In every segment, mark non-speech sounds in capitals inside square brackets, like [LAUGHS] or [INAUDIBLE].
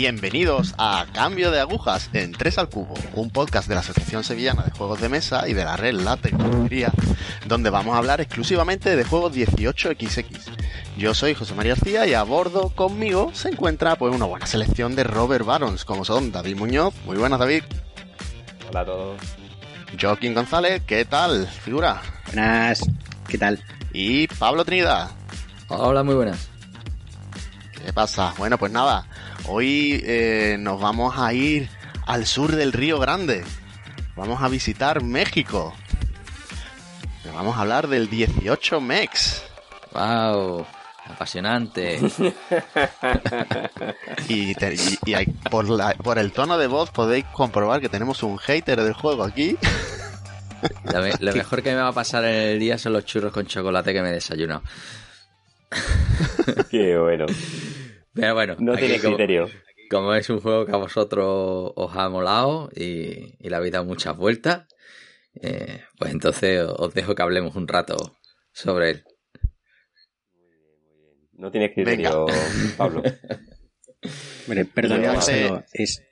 Bienvenidos a Cambio de Agujas en 3 al Cubo, un podcast de la Asociación Sevillana de Juegos de Mesa y de la red La Tecnología, donde vamos a hablar exclusivamente de juegos 18XX. Yo soy José María García y a bordo conmigo se encuentra pues una buena selección de Robert Barons, como son David Muñoz. Muy buenas, David. Hola a todos. Joaquín González, ¿qué tal, figura? Buenas, ¿qué tal? Y Pablo Trinidad. Hola, muy buenas. ¿Qué pasa? Bueno, pues nada, hoy eh, nos vamos a ir al sur del Río Grande. Vamos a visitar México. Vamos a hablar del 18 Mex. ¡Wow! Apasionante. [LAUGHS] y, te- y- y hay- por, la- por el tono de voz podéis comprobar que tenemos un hater del juego aquí. Lo, me- lo [LAUGHS] mejor que me va a pasar en el día son los churros con chocolate que me he desayunado. Qué bueno. Pero bueno, No aquí tienes como, criterio. como es un juego que a vosotros os ha molado y, y le habéis dado muchas vueltas, eh, pues entonces os dejo que hablemos un rato sobre él. No tienes criterio, [LAUGHS] Pablo. Bueno, perdón, Venga, es,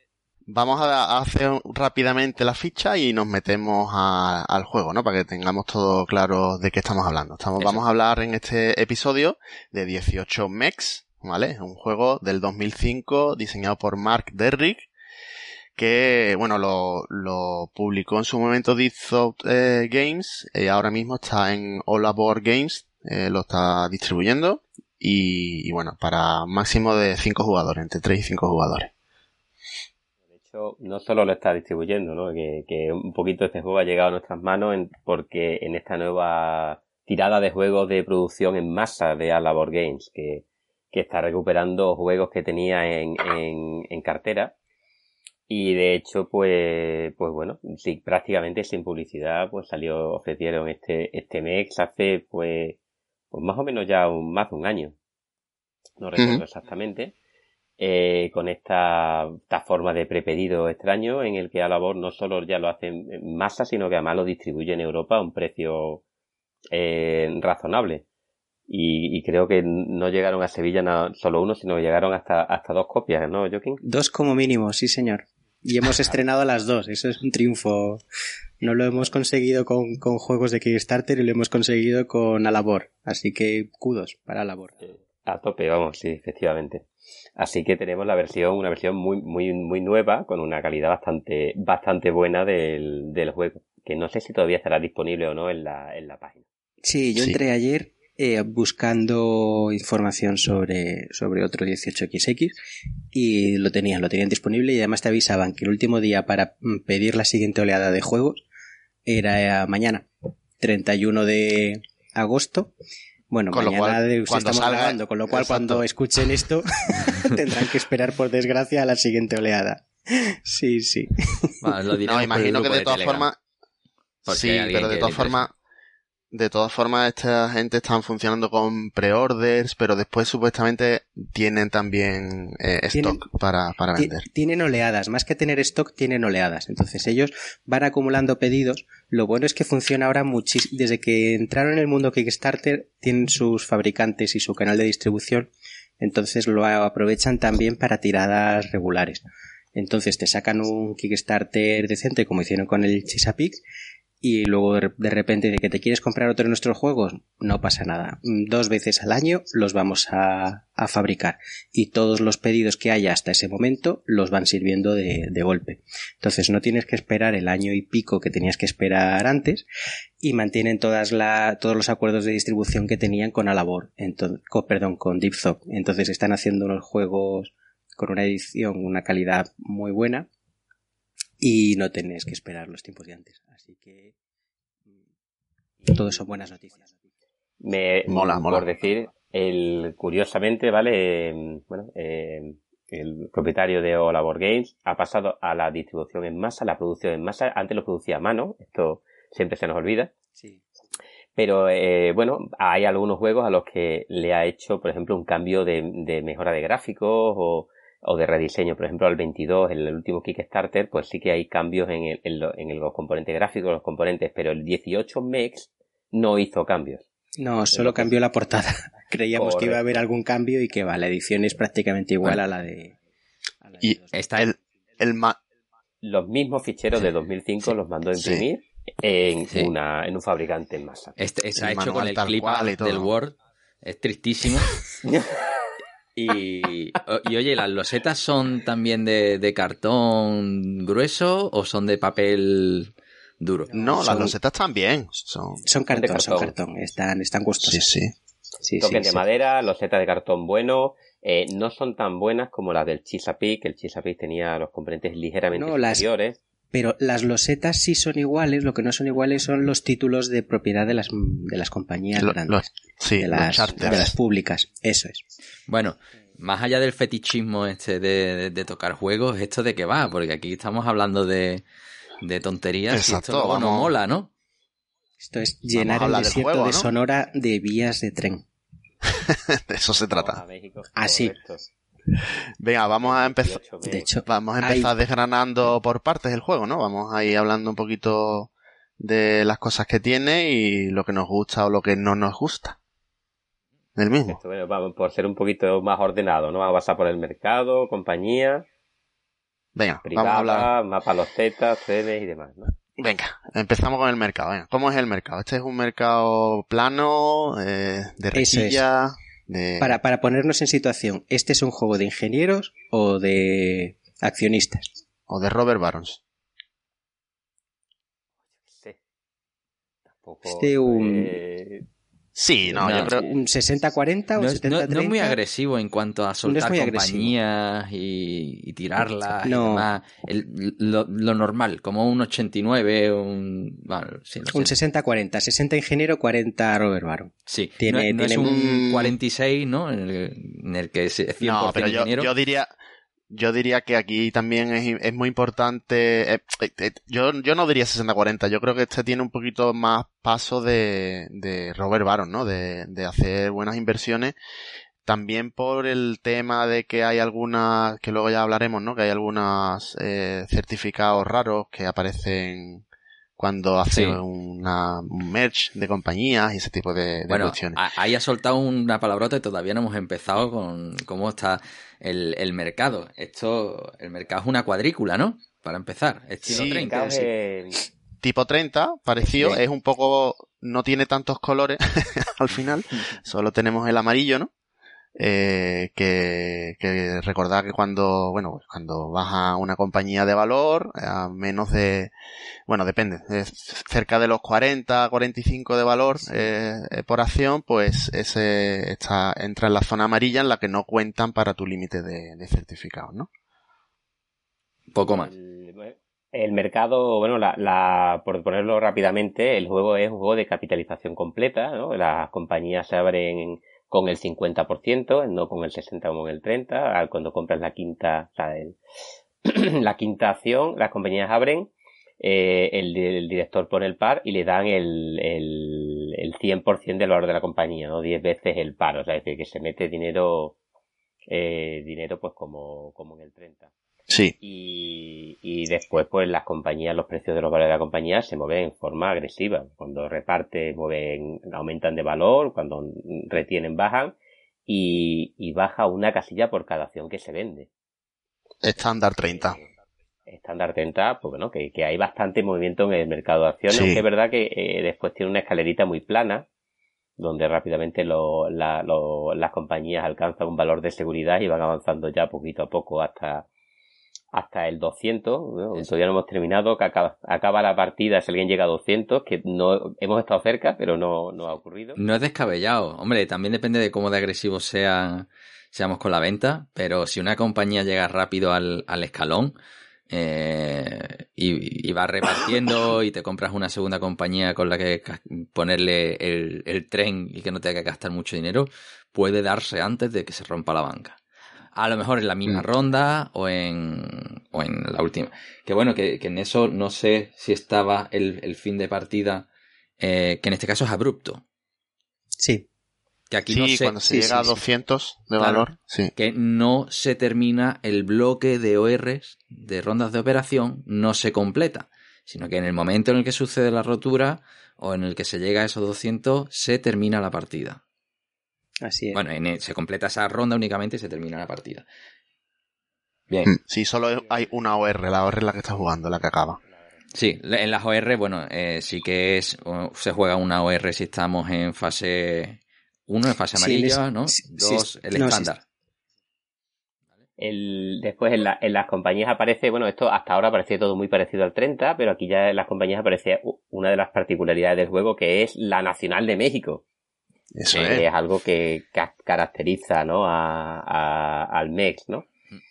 Vamos a a hacer rápidamente la ficha y nos metemos a- al juego, ¿no? Para que tengamos todo claro de qué estamos hablando. Estamos, Eso. vamos a hablar en este episodio de 18 Mex, ¿vale? Un juego del 2005 diseñado por Mark Derrick que, bueno, lo, lo publicó en su momento Deep Thought eh, Games y ahora mismo está en All Aboard Games, eh, lo está distribuyendo y, bueno, para máximo de 5 jugadores, entre 3 y 5 jugadores. De hecho, no solo lo está distribuyendo, ¿no? Que, que un poquito este juego ha llegado a nuestras manos porque en esta nueva tirada de juegos de producción en masa de Alabor Games, que, que está recuperando juegos que tenía en, en, en cartera. Y de hecho, pues, pues bueno, sí, prácticamente sin publicidad, pues salió, ofrecieron este, este MEX hace, pues, pues más o menos ya un, más de un año. No recuerdo exactamente. Eh, con esta, esta forma de prepedido extraño en el que Alabor no solo ya lo hace en masa, sino que además lo distribuye en Europa a un precio eh, razonable. Y, y creo que no llegaron a Sevilla solo uno, sino que llegaron hasta, hasta dos copias, ¿no, Joaquín? dos como mínimo, sí señor. Y hemos estrenado las dos, eso es un triunfo. No lo hemos conseguido con, con juegos de Kickstarter y lo hemos conseguido con Alabor. Así que kudos para Alabor. A tope, vamos, sí, efectivamente. Así que tenemos la versión, una versión muy, muy, muy nueva, con una calidad bastante, bastante buena del, del juego. Que no sé si todavía estará disponible o no en la, en la página. Sí, yo Sí. entré ayer eh, buscando información sobre, sobre otro 18XX y lo tenían, lo tenían disponible y además te avisaban que el último día para mm, pedir la siguiente oleada de juegos era eh, mañana, 31 de agosto. Bueno, Con lo mañana cual, de- cuando estamos salga- grabando, con lo cual Exacto. cuando escuchen esto [LAUGHS] tendrán que esperar por desgracia a la siguiente oleada. Sí, sí. Bueno, lo diremos No, imagino que de todas formas. Sí, pero de todas formas. De todas formas, esta gente están funcionando con pre-orders, pero después supuestamente tienen también eh, Tienen- stock para, para vender. Tienen oleadas, más que tener stock, tienen oleadas. Entonces ellos van acumulando pedidos. Lo bueno es que funciona ahora muchísimo. Desde que entraron en el mundo Kickstarter, tienen sus fabricantes y su canal de distribución. Entonces lo aprovechan también para tiradas regulares. Entonces te sacan un Kickstarter decente, como hicieron con el Chesapeake, y luego de repente de que te quieres comprar otro de nuestros juegos, no pasa nada. Mm, Dos veces al año los vamos a, a fabricar y todos los pedidos que haya hasta ese momento los van sirviendo de, de golpe. Entonces no tienes que esperar el año y pico que tenías que esperar antes y mantienen todas la, todos los acuerdos de distribución que tenían con Alabor, entonces, perdón, con Deep Thought. Entonces están haciendo unos juegos con una edición, una calidad muy buena y no tenés que esperar los tiempos de antes. Así que todo son buenas noticias. Me, Mola, mola. Por decir, el, curiosamente, ¿vale? Eh, bueno, eh, el propietario de Olabor Games ha pasado a la distribución en masa, la producción en masa. Antes lo producía a mano, esto siempre se nos olvida. Sí. Pero eh, bueno, hay algunos juegos a los que le ha hecho, por ejemplo, un cambio de, de mejora de gráficos o, o de rediseño. Por ejemplo, al 22, en el último Kickstarter, pues sí que hay cambios en, el, en, lo- en el- los componentes gráficos, los componentes, pero el 18 MEX no hizo cambios. No, solo cambió la portada. [LAUGHS] Creíamos que iba a haber algún cambio y que va, la edición es prácticamente igual a la de Y está el, el los mismos ficheros de 2005 los mandó a imprimir en, una, en un fabricante en masa. Este, se ha hecho con el clip del Word. Es tristísimo. [LAUGHS] y, y, oye, ¿las losetas son también de, de, cartón grueso o son de papel duro? No, las losetas también. Son, son cartón, son cartón. Están, están gustosas. Sí, sí. Sí, Toques de madera, losetas de cartón bueno, eh, no son tan buenas como las del Chesapeake. El Chesapeake tenía los componentes ligeramente superiores. Pero las losetas sí son iguales, lo que no son iguales son los títulos de propiedad de las, de las compañías grandes. sí, de las, de las públicas, eso es. Bueno, más allá del fetichismo este de, tocar juegos, ¿esto de qué va? Porque aquí estamos hablando de, de tonterías y esto no mola, ¿no? Esto es llenar el desierto de Sonora de vías de tren. [LAUGHS] de eso se trata. Así. Venga, vamos a empezar. De hecho, vamos a empezar desgranando por partes el juego, ¿no? Vamos a ir hablando un poquito de las cosas que tiene y lo que nos gusta o lo que no nos gusta. Del mismo. vamos por ser un poquito más ordenado, ¿no? Vamos a pasar por el mercado, compañía. Venga, vamos a hablar. Mapa los tetas, trenes y demás, ¿no? Venga, empezamos con el mercado. Venga, ¿Cómo es el mercado? Este es un mercado plano, eh, de rejilla, de... Para, para ponernos en situación, ¿este es un juego de ingenieros o de accionistas? O de Robert Barons. Sí. Tampoco... Este un... Sí, no, yo creo... ¿Un 60-40 o no, 70-30? No, es muy agresivo en cuanto a soltar compañías y, tirarlas no. y demás. lo, normal, como un 89, un... Bueno, sí, un 60-40, 60 ingeniero, 40 Robert Baron. Sí, tiene, no, es un 46, ¿no? En el, en el que es 100% no, pero yo, ingeniero. yo diría yo diría que aquí también es, es muy importante. Eh, eh, eh, yo, yo no diría 60-40. Yo creo que este tiene un poquito más paso de, de Robert Baron, ¿no? De, de hacer buenas inversiones. También por el tema de que hay algunas, que luego ya hablaremos, ¿no? Que hay algunos eh, certificados raros que aparecen cuando hace una, un merch de compañías y ese tipo de, de bueno, cuestiones. Ahí ha soltado una palabrota y todavía no hemos empezado con cómo está el, el mercado. Esto, el mercado es una cuadrícula, ¿no? Para empezar, estilo sí, 30. Tipo 30, parecido, es un poco, no tiene tantos colores [LAUGHS] al final, [LAUGHS] solo tenemos el amarillo, ¿no? Eh, que, que recordar que cuando, bueno, pues cuando vas a una compañía de valor, a menos de, bueno, depende, cerca de los 40, 45 de valor eh, por acción, pues ese está, entra en la zona amarilla en la que no cuentan para tu límite de, de certificados, ¿no? Poco más. El, mercado, bueno, la, la, por ponerlo rápidamente, el juego es un juego de capitalización completa, ¿no? Las compañías se abren en con el 50%, no con el 60 como en el 30. Cuando compras la quinta, o sea, [CLEARS THROAT] la quinta acción, las compañías abren, eh, el, director pone el par y le dan el, el, el 100% del valor de la compañía, ¿no? 10 veces el par, o sea, es decir, que se mete dinero, eh, dinero pues como, como en el 30. Sí. Y, y después, pues las compañías, los precios de los valores de la compañía se mueven en forma agresiva. Cuando reparte, mueven, aumentan de valor, cuando retienen, bajan. Y, y baja una casilla por cada acción que se vende. Estándar 30. Eh, estándar 30, pues bueno, que, que, hay bastante movimiento en el mercado de acciones, aunque es verdad que eh, después tiene una escalerita muy plana, donde rápidamente lo, la, lo, las compañías alcanzan un valor de seguridad y van avanzando ya poquito a poco hasta, hasta el 200, todavía no hemos terminado, que acaba, acaba, la partida si alguien llega a 200, que no hemos estado cerca, pero no, no ha ocurrido. No es descabellado, hombre, también depende de cómo de agresivos sea, seamos con la venta, pero si una compañía llega rápido al, al escalón eh, y, y, va repartiendo [COUGHS] y te compras una segunda compañía con la que ponerle el, el tren y que no te haga gastar mucho dinero, puede darse antes de que se rompa la banca. A lo mejor en la misma mm. ronda o en, o en la última. Que bueno, que, que en eso no sé si estaba el, el fin de partida, eh, que en este caso es abrupto. Sí. Que aquí no se, cuando se llega a 200 de valor. Sí. Que no se termina el bloque de ORs, de rondas de operación, no se completa. Sino que en el momento en el que sucede la rotura o en el que se llega a esos 200, se termina la partida. Así es. Bueno, en, se completa esa ronda únicamente y se termina la partida. Bien. Mm, Sí, solo hay una OR, la OR es la que está jugando, la que acaba. Sí, en las OR, bueno, eh, sí que es, se juega una OR si estamos en fase 1, en fase amarilla, ¿no? sí, Dos, sí, el no, estándar. El, después en, la- en las compañías aparece, bueno, esto hasta ahora parecía todo muy parecido al 30, pero aquí ya en las compañías aparece una de las particularidades del juego que es la Nacional de México. Eso que es. es algo que ca- caracteriza ¿no? a, a- al MEX, ¿no?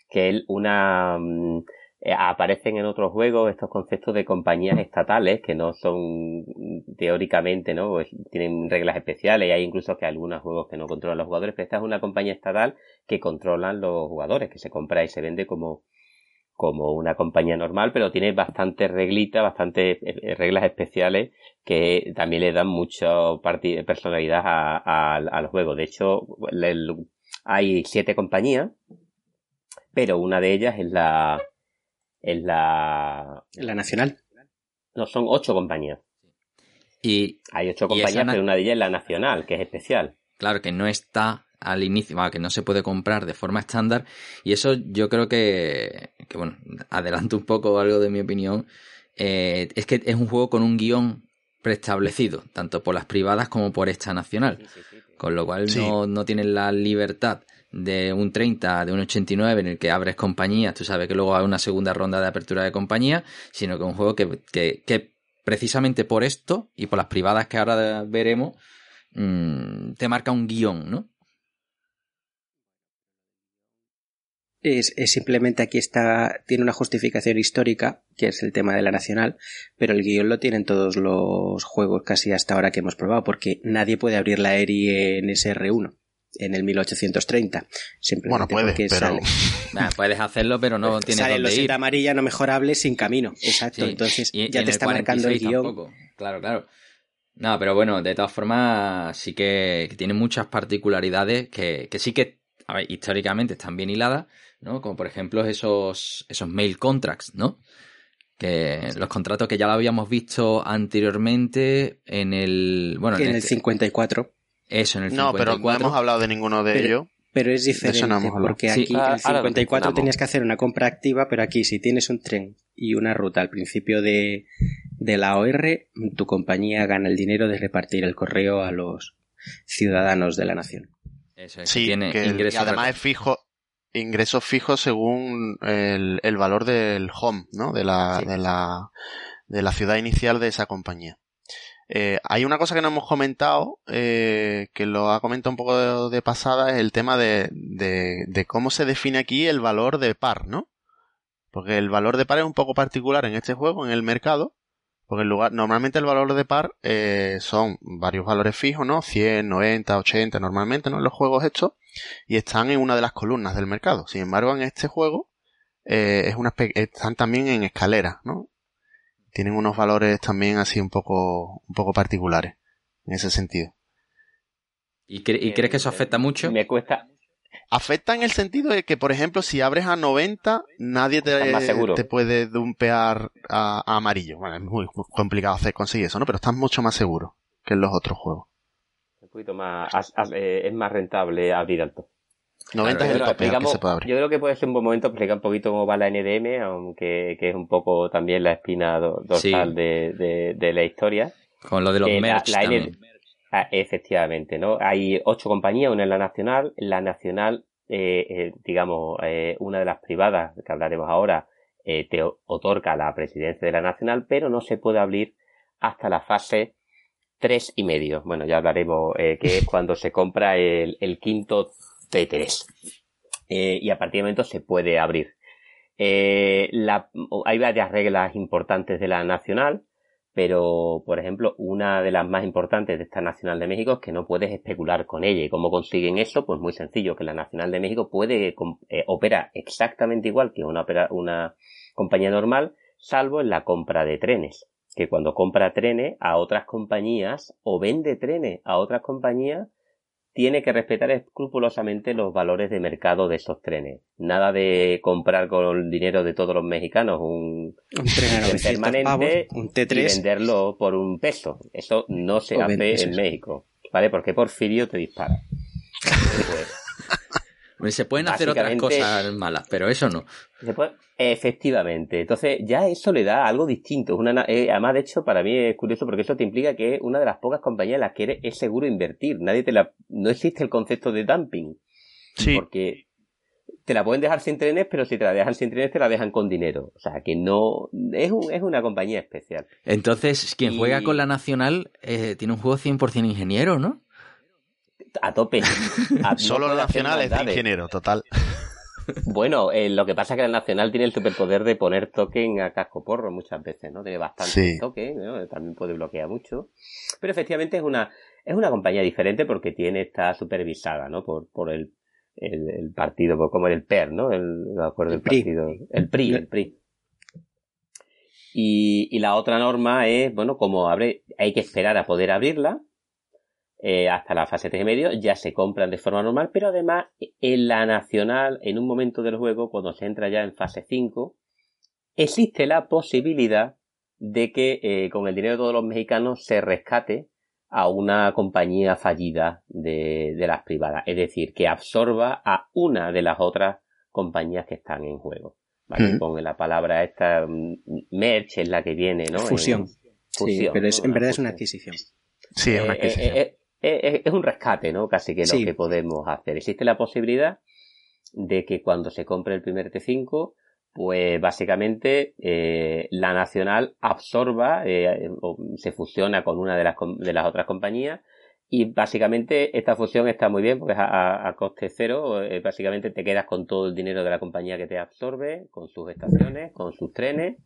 Que es una mm, eh, aparecen en otros juegos estos conceptos de compañías estatales que no son mm, teóricamente, ¿no? Pues tienen reglas especiales y hay incluso que algunos juegos que no controlan los jugadores, pero esta es una compañía estatal que controlan los jugadores, que se compra y se vende como como una compañía normal, pero tiene bastantes reglitas, bastantes eh, reglas especiales que también le dan mucha personalidad a, a- al juego. De hecho, el- hay siete compañías, pero una de ellas es la, es la, La nacional. no, son ocho compañías. Y Hay ocho compañías, pero una de ellas es la nacional, que es especial. claro que no está al inicio, va, que no se puede comprar de forma estándar. Y eso yo creo que, que bueno, adelanto un poco algo de mi opinión. eh, es que es un juego con un guion preestablecido, tanto por las privadas como por esta nacional. Con lo cual Sí. no, no tienes la libertad de un 30, de un 89 en el que abres compañías, tú sabes que luego hay una segunda ronda de apertura de compañía, sino que es un juego que, que, que precisamente por esto y por las privadas que ahora veremos, mm, te marca un guion, ¿no? Es, es simplemente aquí está, tiene una justificación histórica, que es el tema de la nacional, pero el guion lo tienen todos los juegos casi hasta ahora que hemos probado, porque nadie puede abrir la ERI en SR1 en el 1830. Simplemente Bueno, puede, porque pero... sale- Nah, [LAUGHS] puedes hacerlo, pero no tienes salen dónde los ir. amarilla no mejorables sin camino. Exacto. Sí, Entonces y- ya te está marcando el 46 guion. tampoco. Claro, claro. No, pero bueno, de todas formas, sí que, que tiene muchas particularidades que, que sí que, a ver, históricamente están bien hiladas, ¿no? Como por ejemplo esos, esos mail contracts, ¿no? Que los contratos que ya lo habíamos visto anteriormente en el, bueno, que en el este- 54. eso, en el No, pero no 54. hemos hablado de ninguno de Pero- ellos. Pero es diferente, eso no hemos hablado. porque Sí. aquí Ah, en el ahora lo 54 mencionamos. tenías que hacer una compra activa, pero aquí si tienes un tren y una ruta al principio de, de la OR, tu compañía gana el dinero de repartir el correo a los ciudadanos de la nación. Eso es, que Sí, tiene que el- y ingresos además es fijo, ingresos fijos según el, el valor del home, ¿no? De la, Sí. de la, de la ciudad inicial de esa compañía. Eh, hay una cosa que no hemos comentado, eh, que lo ha comentado un poco de, de pasada, es el tema de, de, de cómo se define aquí el valor de par, ¿no? Porque el valor de par es un poco particular en este juego, en el mercado, porque lugar, normalmente el valor de par eh, son varios valores fijos, ¿no? 100, 90, 80 normalmente, ¿no? En los juegos estos, y están en una de las columnas del mercado. Sin embargo, en este juego eh, es una están también en escalera, ¿no? Tienen unos valores también así un poco, un poco particulares en ese sentido. ¿Y, cre- y crees que eso afecta mucho? Me cuesta, Afecta en el sentido de que, por ejemplo, si abres a 90, nadie te, seguro. te puede dumpear a, a amarillo. Bueno, es muy, muy complicado hacer conseguir eso, ¿no? Pero estás mucho más seguro que en los otros juegos. Un poquito más, as- as- eh, es más rentable abrir alto. 90 Claro, es el que se puede abrir. Yo creo que puede ser un buen momento explicar un poquito cómo va la NDM, aunque que es un poco también la espina do- dorsal Sí. de, de, de la historia. Con lo de los Eh, la- merch la N- también. Ah, efectivamente, ¿no? Hay ocho compañías, una en la nacional, la nacional, eh, eh, digamos, eh, una de las privadas que hablaremos ahora, eh, te otorga la presidencia de la nacional, pero no se puede abrir hasta la fase tres y medio. Bueno, ya hablaremos, eh, que es cuando se compra el, quinto T3. Eh, y a partir de momento se puede abrir. Eh, la, hay varias reglas importantes de la nacional, pero por ejemplo, una de las más importantes de esta Nacional de México es que no puedes especular con ella. ¿Y cómo consiguen eso? Pues muy sencillo, que la Nacional de México puede opera exactamente igual que una, una compañía normal, salvo en la compra de trenes. Que cuando compra trenes a otras compañías o vende trenes a otras compañías, tiene que respetar escrupulosamente los valores de mercado de esos trenes. Nada de comprar con el dinero de todos los mexicanos un, Un tren a el 900 permanente pavos, un y T3. venderlo por un peso. Eso no se O hace en. México, ¿vale? Porque Porfirio te dispara. [LAUGHS] Se pueden hacer otras cosas malas, pero eso no. efectivamente. Entonces, ya eso le da algo distinto. Una, eh, además, de hecho, para mí es curioso porque eso te implica que una de las pocas compañías en las que es seguro invertir. Nadie te la, no existe el concepto de dumping. Sí. Porque te la pueden dejar sin trenes, pero si te la dejan sin trenes, te la dejan con dinero. O sea, que no. Es, es una compañía especial. Entonces, quien juega con la Nacional eh, tiene un juego 100% ingeniero, ¿no? A tope. [LAUGHS] Solo la Nacional es de ingeniero, total. [LAUGHS] Bueno, eh, lo que pasa es que la Nacional tiene el superpoder de poner token a casco porro muchas veces, ¿no? Tiene bastante token, también puede bloquear mucho. Pero efectivamente es una, es una compañía diferente porque tiene, está supervisada, ¿no? Por, por el el, partido, pues, como el PER, ¿no? El, acuerdo el, PRI. partido. El PRI, el PRI. Y, y, la otra norma es, bueno, como abre, hay que esperar a poder abrirla, eh, hasta la fase 3 y medio, ya se compran de forma normal, pero además en la nacional, en un momento del juego, cuando se entra ya en fase 5, existe la posibilidad de que eh, con el dinero de todos los mexicanos se rescate a una compañía fallida de, las privadas. Es decir, que absorba a una de las otras compañías que están en juego. ¿vale? Con la palabra esta, mm, merch es la que viene, ¿no? Fusión. Sí, pero en verdad es una adquisición. Sí, es una eh, adquisición. Eh, eh, es un rescate, ¿no? Casi que lo que podemos hacer. Existe la posibilidad de que cuando se compre el primer T5 pues básicamente eh, la nacional absorba eh, o se fusiona con una de las, de las otras compañías y básicamente esta fusión está muy bien porque a, coste cero, eh, básicamente te quedas con todo el dinero de la compañía que te absorbe, con sus estaciones, con sus trenes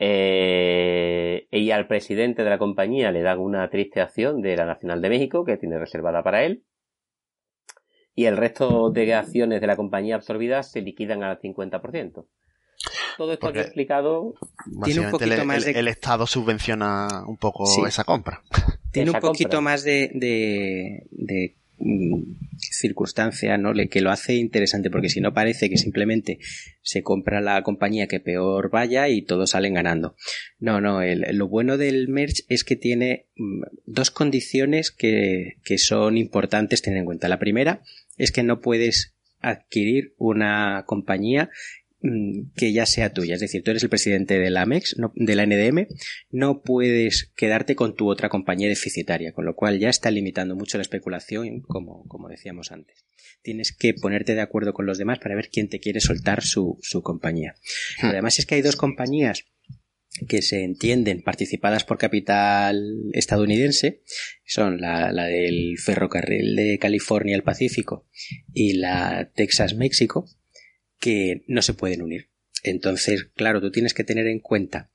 y al presidente de la compañía le dan una triste acción de la Nacional de México que tiene reservada para él y el resto de acciones de la compañía absorbidas se liquidan al 50%. Todo esto que he explicado tiene un poquito el, más de... el, Estado subvenciona un poco esa compra. Tiene un poquito más de, de, circunstancia, ¿no? Que lo hace interesante, porque si no parece que simplemente se compra la compañía que peor vaya y todos salen ganando. No, no, lo bueno del merch es que tiene mm, dos condiciones que, que son importantes tener en cuenta. La primera es que no puedes adquirir una compañía Mm, que ya sea tuya. Es decir, tú eres el presidente de la AMEX, de la NDM, no puedes quedarte con tu otra compañía deficitaria, con lo cual ya está limitando mucho la especulación, como, como decíamos antes. Tienes que ponerte de acuerdo con los demás para ver quién te quiere soltar su, su compañía. Hmm. Además es que hay dos compañías que se entienden participadas por capital estadounidense son la, la, del ferrocarril de California al Pacífico y la Texas México que no se pueden unir. Entonces, claro, tú tienes que tener en cuenta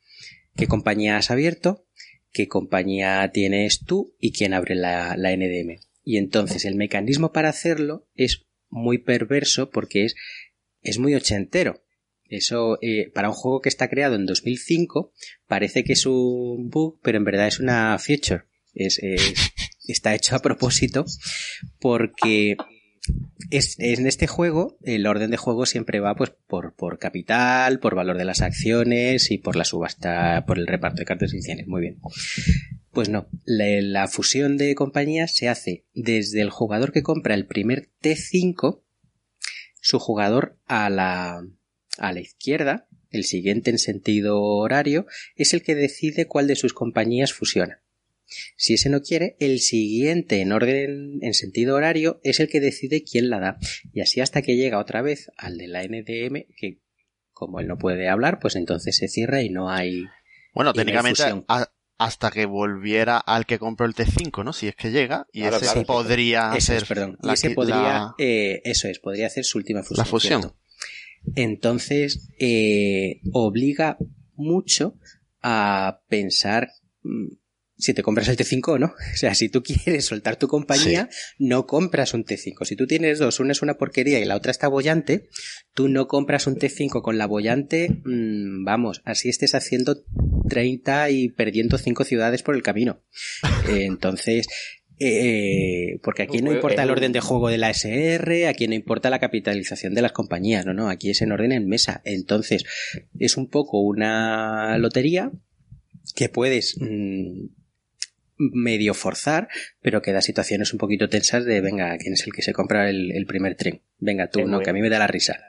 qué compañía has abierto, qué compañía tienes tú y quién abre la, NDM. Y entonces el mecanismo para hacerlo es muy perverso porque es, es muy ochentero. Eso, eh, para un juego que está creado en 2005, parece que es un bug, pero en verdad es una feature. Es, está hecho a propósito porque es, en este juego el orden de juego siempre va pues por, por capital, por valor de las acciones y por la subasta, por el reparto de cartas ediciones. Muy bien. Pues no, la, fusión de compañías se hace desde el jugador que compra el primer T5, su jugador a la, a la izquierda, el siguiente en sentido horario, es el que decide cuál de sus compañías fusiona. Si ese no quiere, el siguiente en orden en sentido horario es el que decide quién la da. Y así hasta que llega otra vez al de la NDM, que como él no puede hablar, pues entonces se cierra y no hay. Bueno, técnicamente hasta que volviera al que compró el T5, ¿no? Si es que llega, y ese podría ser. perdón, y ese podría, eh, eso es, podría hacer su última fusión. La fusión. Entonces, eh, obliga mucho a pensar mm, si te compras el T5 o no. [LAUGHS] O sea, si tú quieres soltar tu compañía, no compras un T5. Si tú tienes dos, una es una porquería y la otra está bollante, tú no compras un T5 con la bollante, mmm, vamos, así estés haciendo 30 y perdiendo 5 ciudades por el camino. [LAUGHS] Eh, entonces, eh, porque aquí no importa el orden de juego de la SR, aquí no importa la capitalización de las compañías, no, no, aquí es en orden en mesa. Entonces, es un poco una lotería que puedes mm, medio forzar, pero que da situaciones un poquito tensas de, venga, ¿quién es el que se compra el, primer tren? Venga tú, no, que a mí me da la risa.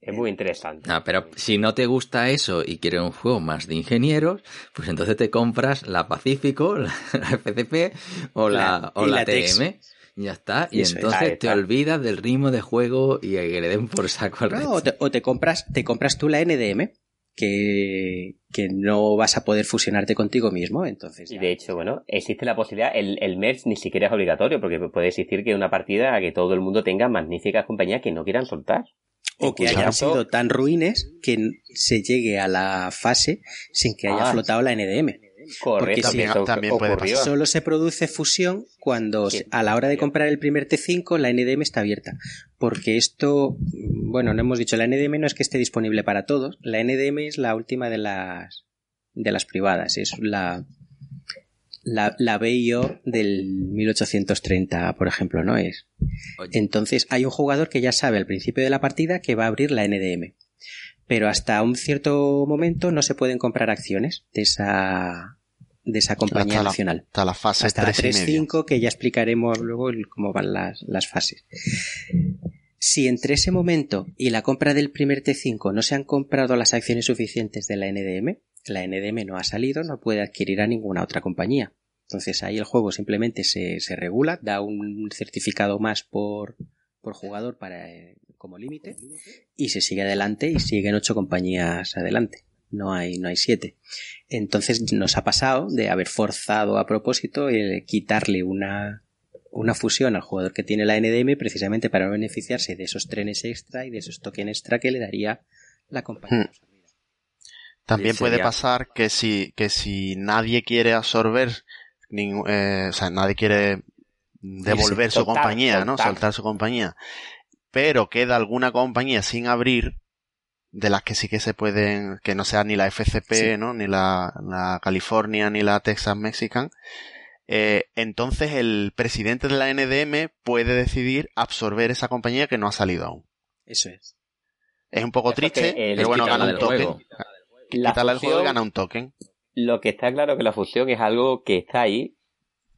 Es muy interesante. Ah, pero si no te gusta eso y quieres un juego más de ingenieros, pues entonces te compras la Pacífico, la, FCP o la, o la, TM. Ya está. Y entonces te olvidas del ritmo de juego y que le den por saco al o, te, o te, compras, te compras tú la NDM que, que no vas a poder fusionarte contigo mismo, entonces... Y de hecho, bueno, existe la posibilidad, el, el merge ni siquiera es obligatorio, porque puede existir que una partida que todo el mundo tenga magníficas compañías que no quieran soltar. O que hayan sido tan ruines que se llegue a la fase sin que haya ah. flotado la NDM. Correcto, también, puede Solo se produce fusión cuando a la hora de comprar el primer T5 la NDM está abierta. Porque esto, bueno, no hemos dicho, la NDM no es que esté disponible para todos, la NDM es la última de las de las privadas, es la la, la BIO del 1830, por ejemplo, ¿no es? Entonces hay un jugador que ya sabe al principio de la partida que va a abrir la NDM pero hasta un cierto momento no se pueden comprar acciones de esa de esa compañía nacional. hasta la fase hasta 3.5 que ya explicaremos luego cómo van las, las fases. Si entre ese momento y la compra del primer T5 no se han comprado las acciones suficientes de la NDM, la NDM no ha salido, no puede adquirir a ninguna otra compañía. Entonces ahí el juego simplemente se, se regula, da un certificado más por, por jugador para, eh, como límite y se sigue adelante y siguen ocho compañías adelante. No hay, no hay siete. Entonces nos ha pasado de haber forzado a propósito el quitarle una, una fusión al jugador que tiene la NDM precisamente para beneficiarse de esos trenes extra y de esos tokens extra que le daría la compañía. Hmm. También puede pasar que si, que si nadie quiere absorber, eh, o sea, nadie quiere devolver su compañía, ¿no? Soltar su compañía pero queda alguna compañía sin abrir de las que sí que se pueden, que no sea ni la FCP, ¿no? Ni la, la, California, ni la Texas Mexican. Eh, entonces el presidente de la NDM puede decidir absorber esa compañía que no ha salido aún. Eso es. Es un poco triste, pero bueno, gana un token. Quitarle el juego y gana un token. Lo que está claro que la fusión es algo que está ahí,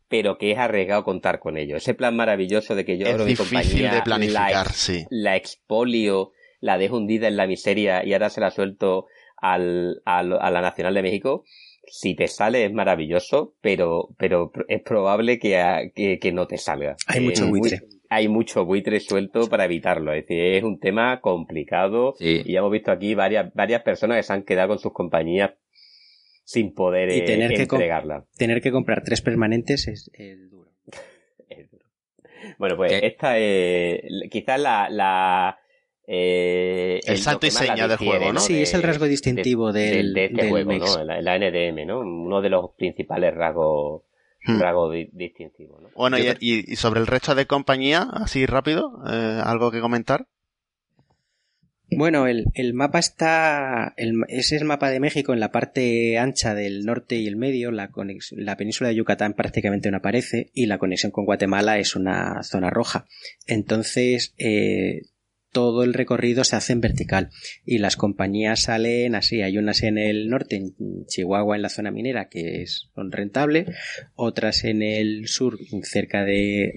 pero que es arriesgado contar con ello. Ese plan maravilloso de que yo es difícil de planificar, la, sí. La expolio, la dejo hundida en la miseria y ahora se la suelto al, a la Nacional de México. Si te sale es maravilloso, pero, pero es probable que, que, no te salga. Hay mucho buitre. hay mucho buitre suelto para evitarlo. Es decir, es un tema complicado. Y ya hemos visto aquí varias, varias personas que se han quedado con sus compañías sin poder y tener que entregarla. tener que comprar tres permanentes es, duro. [LAUGHS] es duro. Bueno, pues esta es quizás la, la eh, el salto y seña del juego, ¿no? Sí, es el rasgo distintivo del, de, este juego, ¿no? La, NDM, ¿no? Uno de los principales rasgos hmm. rasgos distintivos. ¿no? Bueno, y, y, sobre el resto de compañía, así rápido, eh, ¿algo que comentar? Bueno, el, el mapa está. El, ese es el mapa de México en la parte ancha del norte y el medio. La, la península de Yucatán prácticamente no aparece y la conexión con Guatemala es una zona roja. Entonces, eh, todo el recorrido se hace en vertical y las compañías salen así. Hay unas en el norte, en Chihuahua, en la zona minera, que son rentables, otras en el sur, cerca de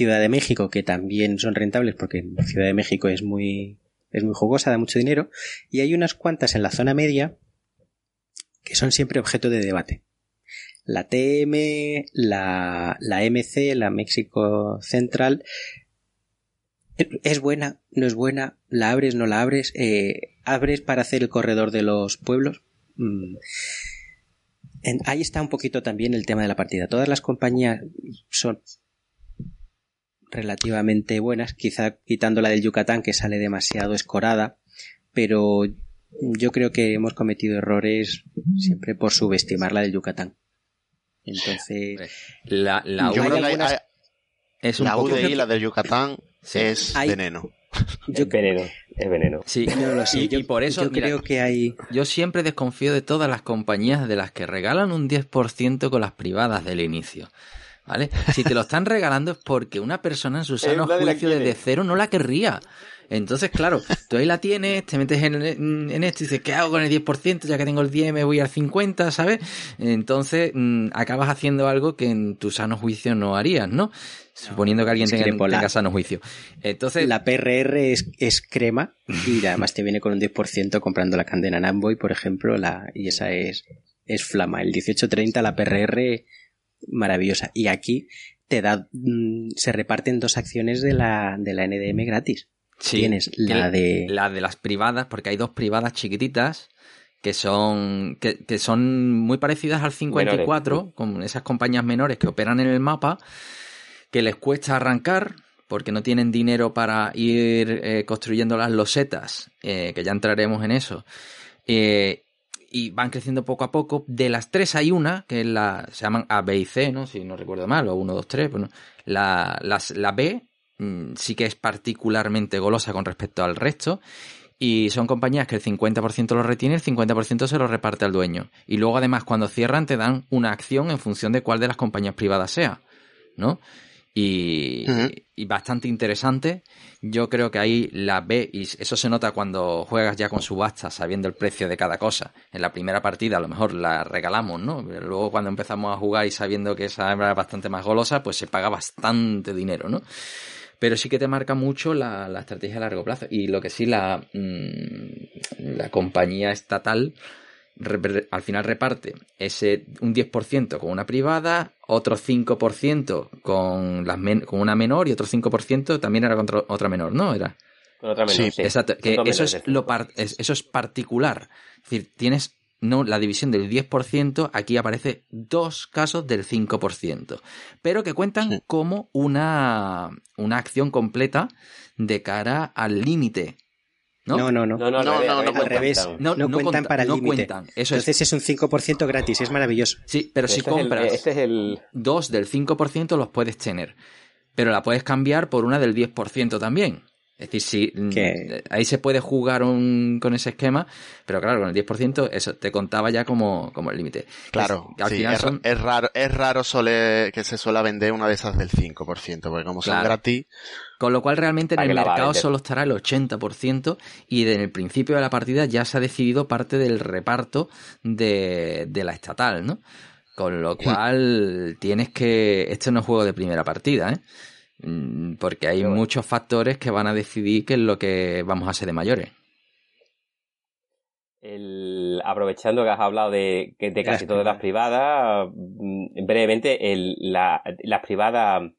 Ciudad de México, que también son rentables porque Ciudad de México es muy, es muy jugosa, da mucho dinero, y hay unas cuantas en la zona media que son siempre objeto de debate. La TM, la, la MC, la México Central, es buena, no es buena, la abres, no la abres, eh, abres para hacer el corredor de los pueblos. Mm. ahí está un poquito también el tema de la partida. Todas las compañías son relativamente buenas, quizá quitando la del Yucatán que sale demasiado escorada, pero yo creo que hemos cometido errores siempre por subestimar la del Yucatán. Entonces, la, la, es la UDI, la del Yucatán, es veneno. [LAUGHS] es veneno, es veneno. Sí, y, por eso yo creo que hay. Yo siempre desconfío de todas las compañías de las que regalan un 10% con las privadas del inicio. ¿Vale? Si te lo están regalando es porque una persona en su sano juicio desde cero no la querría. Entonces, claro, tú ahí la tienes, te metes en, esto y dices, ¿qué hago con el 10%? Ya que tengo el 10 me voy al 50, ¿sabes? Entonces, mm, acabas haciendo algo que en tu sano juicio no harías, ¿no? Suponiendo que alguien tenga, tenga, sano juicio. Entonces. La PRR es, es, crema y [LAUGHS] además te viene con un 10% comprando la cadena Namboy, por ejemplo, la, y esa es, es flama. El 1830, la PRR, maravillosa. Y aquí te da, mm, se reparten dos acciones de la, de la NDM gratis. Tienes la de... La de las privadas, porque hay dos privadas chiquititas que son, que, son muy parecidas al 54, con esas compañías menores que operan en el mapa, que les cuesta arrancar porque no tienen dinero para ir eh, construyendo las losetas, eh, que ya entraremos en eso. Eh, y van creciendo poco a poco. De las tres hay una, que es la, se llaman A, B y C, ¿no? Si no recuerdo mal, o 1, 2, 3. Bueno, la, las, la B Mm, sí que es particularmente golosa con respecto al resto. Y son compañías que el 50% lo retiene, el 50% se lo reparte al dueño. Y luego además cuando cierran te dan una acción en función de cuál de las compañías privadas sea. ¿No? Y, y, bastante interesante. Yo creo que ahí la B, y eso se nota cuando juegas ya con subasta, sabiendo el precio de cada cosa. En la primera partida a lo mejor la regalamos, ¿no? Pero luego cuando empezamos a jugar y sabiendo que esa era bastante más golosa, pues se paga bastante dinero, ¿no? pero sí que te marca mucho la, estrategia a largo plazo. Y lo que sí, la, mm, la compañía estatal al final reparte ese un 10% con una privada, otro 5% con, las con una menor y otro 5% también era contra otra menor, ¿no? Era. Con otra menor, sí. Exacto. Que eso es, lo eso es particular. Es decir, tienes no la división del 10%, aquí aparece dos casos del 5%, pero que cuentan como una, una acción completa de cara al límite. ¿No? No, no, no. No, no, no, no, al revés. No, no, cuentan para el límite. Entonces es... un 5% gratis, es maravilloso. Sí, pero, si compras este es el... dos del 5% los puedes tener. Pero la puedes cambiar por una del 10% también. Es decir, sí, mm, ahí se puede jugar con ese esquema, pero claro, con el 10% eso te contaba ya como, como el límite. Claro, es, raro, es raro que se suele vender una de esas del 5%, porque como son gratis... Con lo cual realmente en el mercado solo estará el 80% y en el principio de la partida ya se ha decidido parte del reparto de, de la estatal, ¿no? Con lo hmm. cual tienes que... Este no es juego de primera partida, ¿eh? Mm, porque hay muchos factores que van a decidir qué es lo que vamos a hacer de mayores. aprovechando que has hablado de, de casi todas las privadas, mm, brevemente, el, la, las privadas,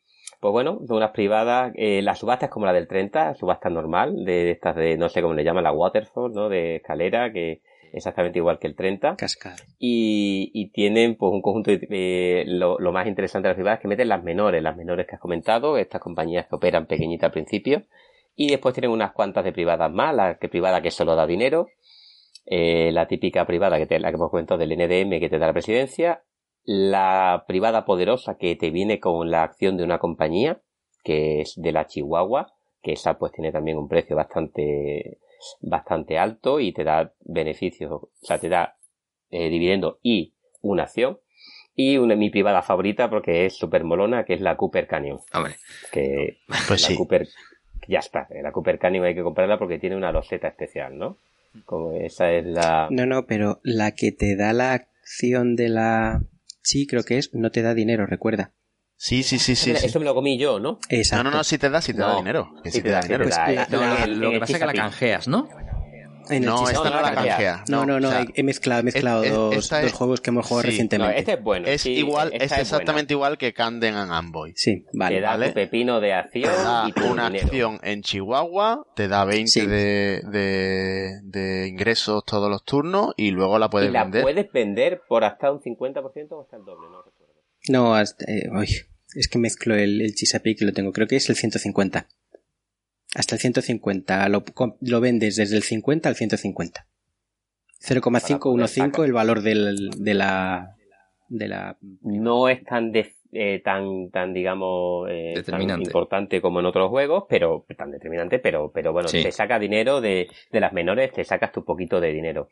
pues bueno, de unas privadas, eh, la subasta es como la del 30, subasta normal, de estas de, no sé cómo le llaman, la waterfall, ¿no? De escalera, que, exactamente igual que el 30. Cascada. Y, y tienen pues un conjunto de, lo, más interesante de las privadas es que meten las menores, las menores que has comentado, estas compañías que operan pequeñitas al principio. Y después tienen unas cuantas de privadas más, la que privada que solo da dinero, eh, la típica privada que te, la que hemos comentado del NDM que te da la presidencia, la privada poderosa que te viene con la acción de una compañía, que es de la Chihuahua, que esa pues tiene también un precio bastante bastante alto y te da beneficios, o sea, te da eh, dividendo y una acción. Y una, mi privada favorita porque es súper molona, que es la Cooper Canyon. Hombre. Que pues la Cooper, ya está, la Cooper Canyon hay que comprarla porque tiene una loseta especial, ¿no? Como esa es la... No, no, pero la que te da la acción de la... Sí, creo que es, no te da dinero, recuerda. Sí, sí, sí, sí. Eso me lo comí yo, ¿no? Exacto. No, no, no, si te da, si te da dinero. si te, da, dinero. lo, que pasa es que la canjeas, ¿no? No, esta no, la canjea. No, no, no, he mezclado, he mezclado dos, juegos que hemos jugado recientemente. este es bueno. Es igual, es exactamente igual que Canden and Amboy. Sí, vale. Te da ¿vale? tu pepino de acción y tu una acción en Chihuahua, te da 20 de, de, ingresos todos los turnos y luego la puedes ¿Y la puedes vender por hasta un 50% o hasta el doble, no recuerdo. No, hasta, eh, es que mezclo el, el Chesapeake que lo tengo. Creo que es el 150. Hasta el 150. Lo, lo vendes desde el 50 al 150. 0,515 el valor del, de la de la no es tan eh, tan tan digamos eh, tan importante como en otros juegos pero tan determinante pero pero bueno te saca dinero de, de las menores te sacas tu poquito de dinero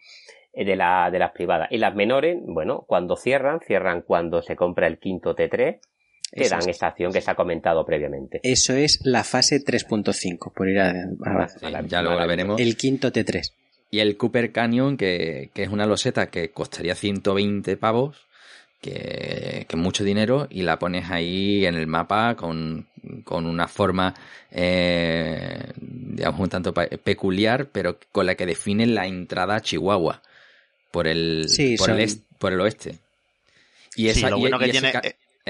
eh, de la de las privadas y las menores bueno cuando cierran cierran cuando se compra el quinto T3 te dan esta acción que se ha comentado previamente. Eso es la fase 3.5, por ir a, ya luego la veremos. El quinto T3. Y el Cooper Canyon, que, que es una loseta que costaría 120 pavos, que, que, es mucho dinero, y la pones ahí en el mapa con, con una forma, eh, digamos, un tanto peculiar, pero con la que define la entrada a Chihuahua por el, por, el por el oeste. Y, esa, bueno que tiene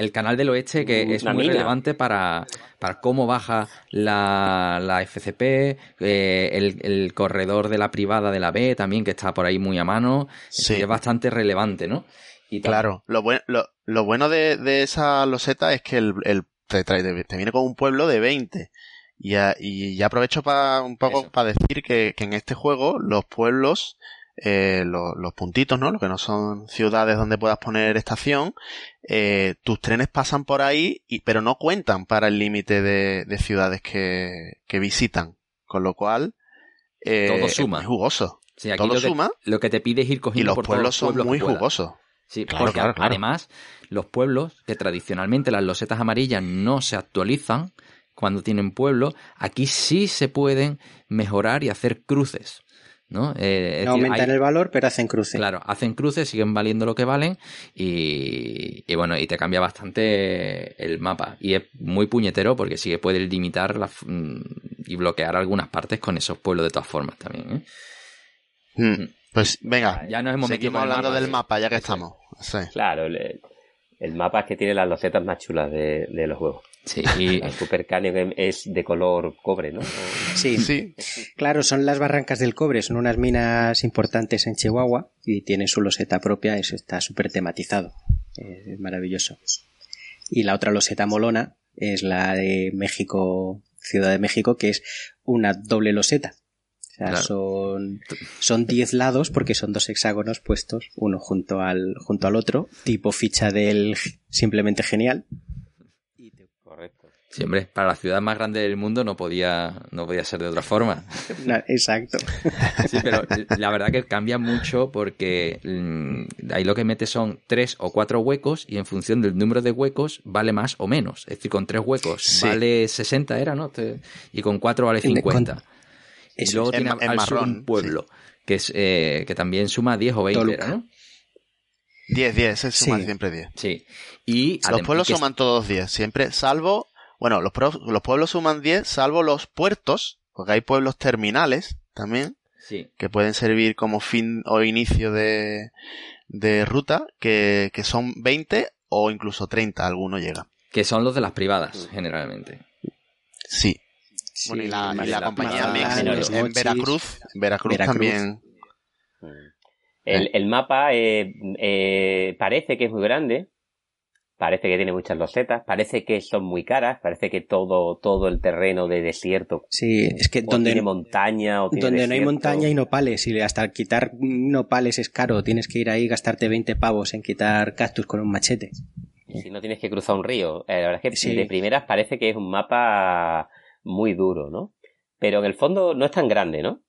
el canal del oeste que es muy relevante para, para cómo baja la, la FCP, eh, el, corredor de la privada de la B también que está por ahí muy a mano, es bastante relevante, ¿no? Y claro, lo, bueno lo, bueno de, esa loseta es que el, el te, te, viene con un pueblo de 20. Y ya, y ya aprovecho para un poco para decir que, que en este juego los pueblos eh, los, puntitos, ¿no? Lo que no son ciudades donde puedas poner estación, eh, tus trenes pasan por ahí, y, pero no cuentan para el límite de, de, ciudades que, que, visitan. Con lo cual, eh, todo suma. es jugoso. todo lo suma. Que, lo que te pide es ir cogiendo y los pueblos son muy jugosos. Sí, porque además los pueblos que tradicionalmente las losetas amarillas no se actualizan cuando tienen pueblo, aquí sí se pueden mejorar y hacer cruces. ¿No? Eh, aumentan el valor, pero hacen cruces. Claro, hacen cruces, siguen valiendo lo que valen y, bueno, y te cambia bastante el mapa. Y es muy puñetero porque sí que puedes limitar mm, y bloquear algunas partes con esos pueblos de todas formas también. ¿eh? Hmm. Pues venga, ya nos hemos seguimos hablando del mapa ya que estamos. Claro, el, mapa es que tiene las losetas más chulas de los juegos. Sí, [LAUGHS] y el Super Canyon es de color cobre, ¿no? Sí, [LAUGHS] sí. Claro, son las barrancas del cobre, son unas minas importantes en Chihuahua y tiene su loseta propia, eso está súper tematizado. Es maravilloso. Y la otra loseta molona es la de México, Ciudad de México, que es una doble loseta. O sea, son, son diez lados porque son dos hexágonos puestos uno junto al, junto al otro, tipo ficha del simplemente genial Sí, hombre, para la ciudad más grande del mundo no podía, no podía ser de otra forma. Exacto. [LAUGHS] Sí, pero la verdad que cambia mucho porque mm, ahí lo que mete son tres o cuatro huecos y en función del número de huecos vale más o menos. Es decir, con tres huecos vale 60 era, ¿no? Y con cuatro vale 50. Y luego tiene al sur un pueblo que, es, eh, que también suma 10 o 20, ¿no? 10, 10, se suma siempre 10. Sí. Y los pueblos suman todos 10, siempre, salvo bueno, los, los pueblos suman 10, salvo los puertos, porque hay pueblos terminales también, sí. que pueden servir como fin o inicio de, de ruta, que, que son 20 o incluso 30, algunos llegan. Que son los de las privadas, generalmente. Sí. Bueno, y la, la, compañía Mix en, Veracruz, Veracruz, también. El, el mapa eh, eh, parece que es muy grande, parece que tiene muchas losetas, parece que son muy caras, parece que todo, todo el terreno de desierto. Sí, es que donde tiene montaña o tiene Donde no hay montaña y nopales, y hasta quitar nopales es caro, tienes que ir ahí y gastarte 20 pavos en quitar cactus con un machete. Si no tienes que cruzar un río. Eh, la verdad es que de primeras parece que es un mapa muy duro, ¿no? Pero en el fondo no es tan grande, ¿no?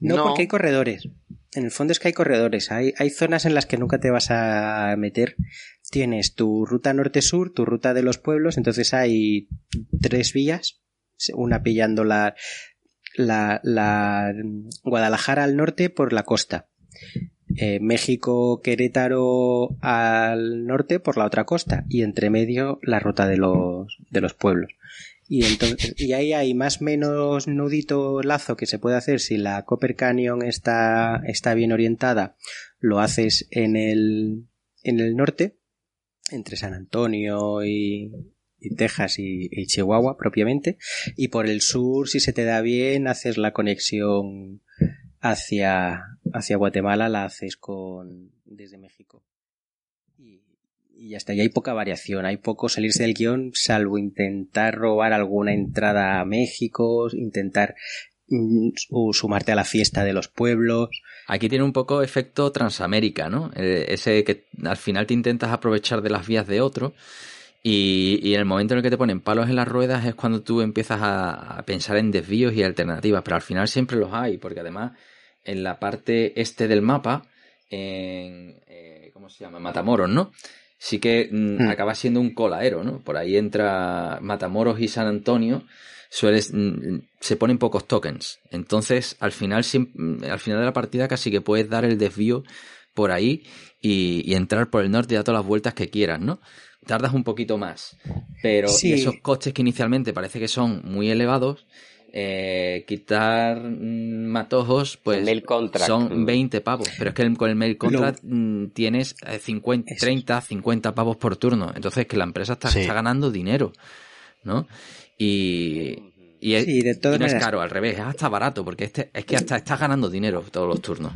No, porque hay corredores. En el fondo es que hay corredores. Hay, hay zonas en las que nunca te vas a meter tienes tu ruta norte-sur, tu ruta de los pueblos, entonces hay tres vías, una pillando la, la, la Guadalajara al norte por la costa, eh, México, Querétaro al norte por la otra costa y entre medio la ruta de los, de los pueblos. Y, entonces, y ahí hay más menos nudito lazo que se puede hacer si la Copper Canyon está, está bien orientada, lo haces en el, en el norte entre San Antonio y, Texas y, Chihuahua propiamente. Y por el sur, si se te da bien, haces la conexión hacia, hacia Guatemala, la haces con desde México. Y, está, y hay poca variación, hay poco salirse del guion, salvo intentar robar alguna entrada a México, intentar Mm, sumarte a la fiesta de los pueblos. Aquí tiene un poco efecto Transamérica, ¿no? Eh, ese que al final te intentas aprovechar de las vías de otro y, y, en el momento en el que te ponen palos en las ruedas es cuando tú empiezas a, pensar en desvíos y alternativas, pero al final siempre los hay, porque además en la parte este del mapa, en, eh, ¿cómo se llama? Matamoros, ¿no? Sí que mm, hmm. acaba siendo un colaero, ¿no? Por ahí entra Matamoros y San Antonio, sueles, mm, se ponen pocos tokens. Entonces, al final, mm, al final de la partida casi que puedes dar el desvío por ahí y, entrar por el norte y dar todas las vueltas que quieras, ¿no? Tardas un poquito más. Pero esos costes que inicialmente parece que son muy elevados, eh, quitar matojos, pues son 20 pavos. Pero es que con el mail contract tienes 50, 30, 50 pavos por turno. Entonces que la empresa está, está ganando dinero, ¿no? Y, y, es, no es caro, al revés, es hasta barato, porque este, es que hasta estás ganando dinero todos los turnos.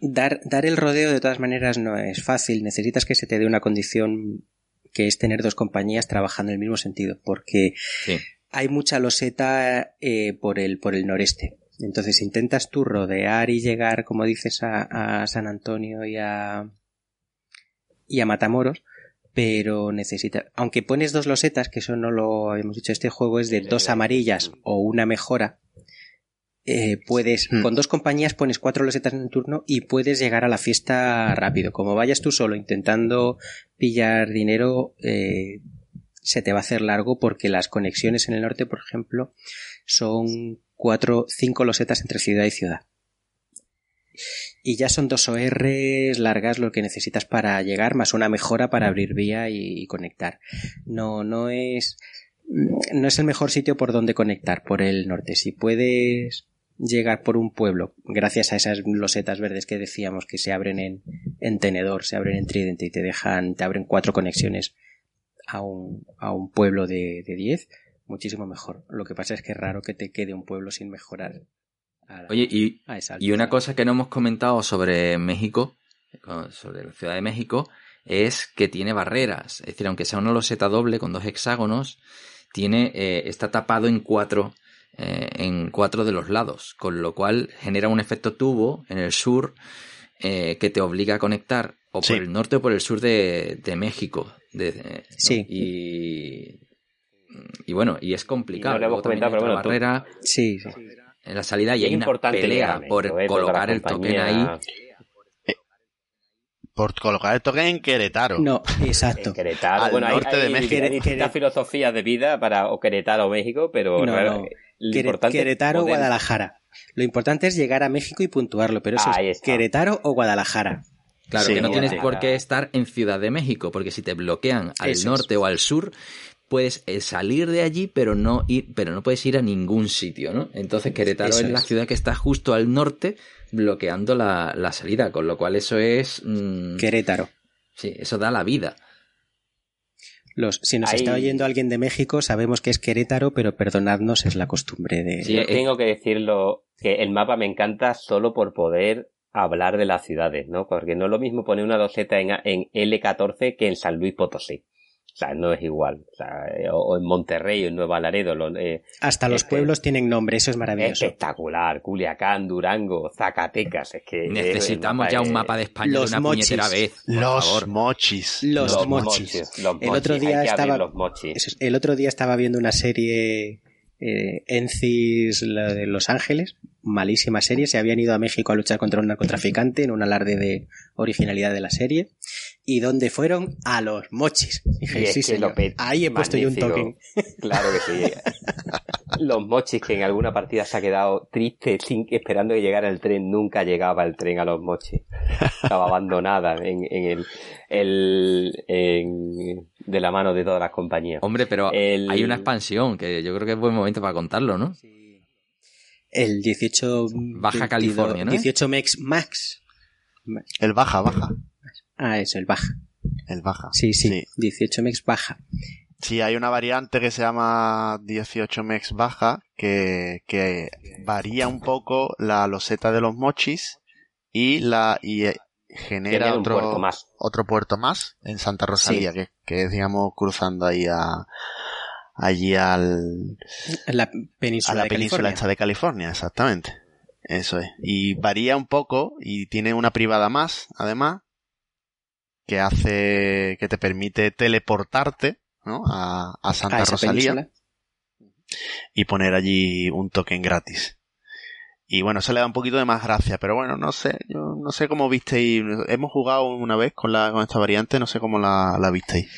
Dar, dar el rodeo de todas maneras no es fácil, necesitas que se te dé una condición que es tener dos compañías trabajando en el mismo sentido, porque hay mucha loseta eh, por, el, por el noreste. Entonces intentas tú rodear y llegar, como dices, a, a San Antonio y a, y a Matamoros, pero necesita, aunque pones dos losetas, que eso no lo habíamos dicho, este juego es de dos amarillas o una mejora, eh, puedes, hmm. con dos compañías pones cuatro losetas en un turno y puedes llegar a la fiesta rápido. Como vayas tú solo intentando pillar dinero, eh, se te va a hacer largo porque las conexiones en el norte, por ejemplo, son cuatro, cinco losetas entre ciudad y ciudad y ya son dos ORs largas lo que necesitas para llegar, más una mejora para abrir vía y, conectar. No, no es, no es el mejor sitio por donde conectar, por el norte. Si puedes llegar por un pueblo, gracias a esas losetas verdes que decíamos que se abren en, en tenedor, se abren en tridente y te dejan, te abren cuatro conexiones a un, a un pueblo de 10, muchísimo mejor. Lo que pasa es que es raro que te quede un pueblo sin mejorar Oye, y, y una cosa que no hemos comentado sobre México, sobre la Ciudad de México, es que tiene barreras. Es decir, aunque sea una loseta doble con dos hexágonos, tiene, eh, está tapado en cuatro, eh, en cuatro de los lados, con lo cual genera un efecto tubo en el sur eh, que te obliga a conectar o por el norte o por el sur de, de México. sí. Y, y bueno, y es complicado. No hemos comentado, pero bueno, barrera. Sí, sí en la salida y hay una pelea por eh, colocar el token ahí. Eh, por colocar el token en Querétaro. No, exacto. En Querétaro. Al bueno, norte de México. Hay distintas filosofías de vida para o Querétaro o México, pero no, Querétaro o Guadalajara. Lo importante es llegar a México y puntuarlo, pero eso es Querétaro o Guadalajara. Claro, que no tienes por qué estar en Ciudad de México, porque si te bloquean al norte o al sur, puedes eh, salir de allí, pero no ir, pero no puedes ir a ningún sitio, ¿no? Entonces Querétaro es, la ciudad que está justo al norte, bloqueando la, salida, con lo cual eso es mm, Querétaro. Sí, eso da la vida. Los, si nos está oyendo alguien de México, sabemos que es Querétaro, pero perdonadnos, es la costumbre de. Sí, tengo que decirlo, que el mapa me encanta solo por poder hablar de las ciudades, ¿no? Porque no es lo mismo poner una doseta en, en L14 que en San Luis Potosí. O sea, no es igual. O, sea, eh, o en Monterrey o en Nueva Laredo. Eh, Hasta los pueblos tienen nombre, eso es maravilloso. Espectacular. Culiacán, Durango, Zacatecas. Es que. Necesitamos ya un mapa de España los de una mochis. puñetera vez. los mochis. Los, mochis. el otro día estaba. el otro día estaba viendo una serie eh, Encis la de Los Ángeles, malísima serie, se habían ido a México a luchar contra un narcotraficante en un alarde de originalidad de la serie. ¿Y dónde fueron? A los mochis. Ahí he puesto yo un token. Claro que sí. [LAUGHS] los mochis que en alguna partida se ha quedado triste sin, esperando que llegara el tren. Nunca llegaba el tren a los mochis. Estaba abandonada en, el, el de la mano de todas las compañías. Hombre, pero hay una expansión que yo creo que es buen momento para contarlo, ¿no? El 18... Baja California, ¿no? 18 Mex Max. El baja, baja. Ah, eso, el baja. El baja. Sí, sí, 18 mex baja. Sí, hay una variante que se llama 18 mex baja que, que varía un poco la loseta de los mochis y la y eh, genera otro puerto más. otro puerto más en Santa Rosalía que, que es digamos cruzando ahí a allí al la península a la península esta de California exactamente. Eso es. Y varía un poco y tiene una privada más además que hace, que te permite teleportarte, ¿no? A, a Santa Rosalía y poner allí un token gratis. Y bueno, eso le da un poquito de más gracia, pero bueno, no sé, yo no sé cómo visteis. Hemos jugado una vez con, la, con esta variante, no sé cómo la, la visteis.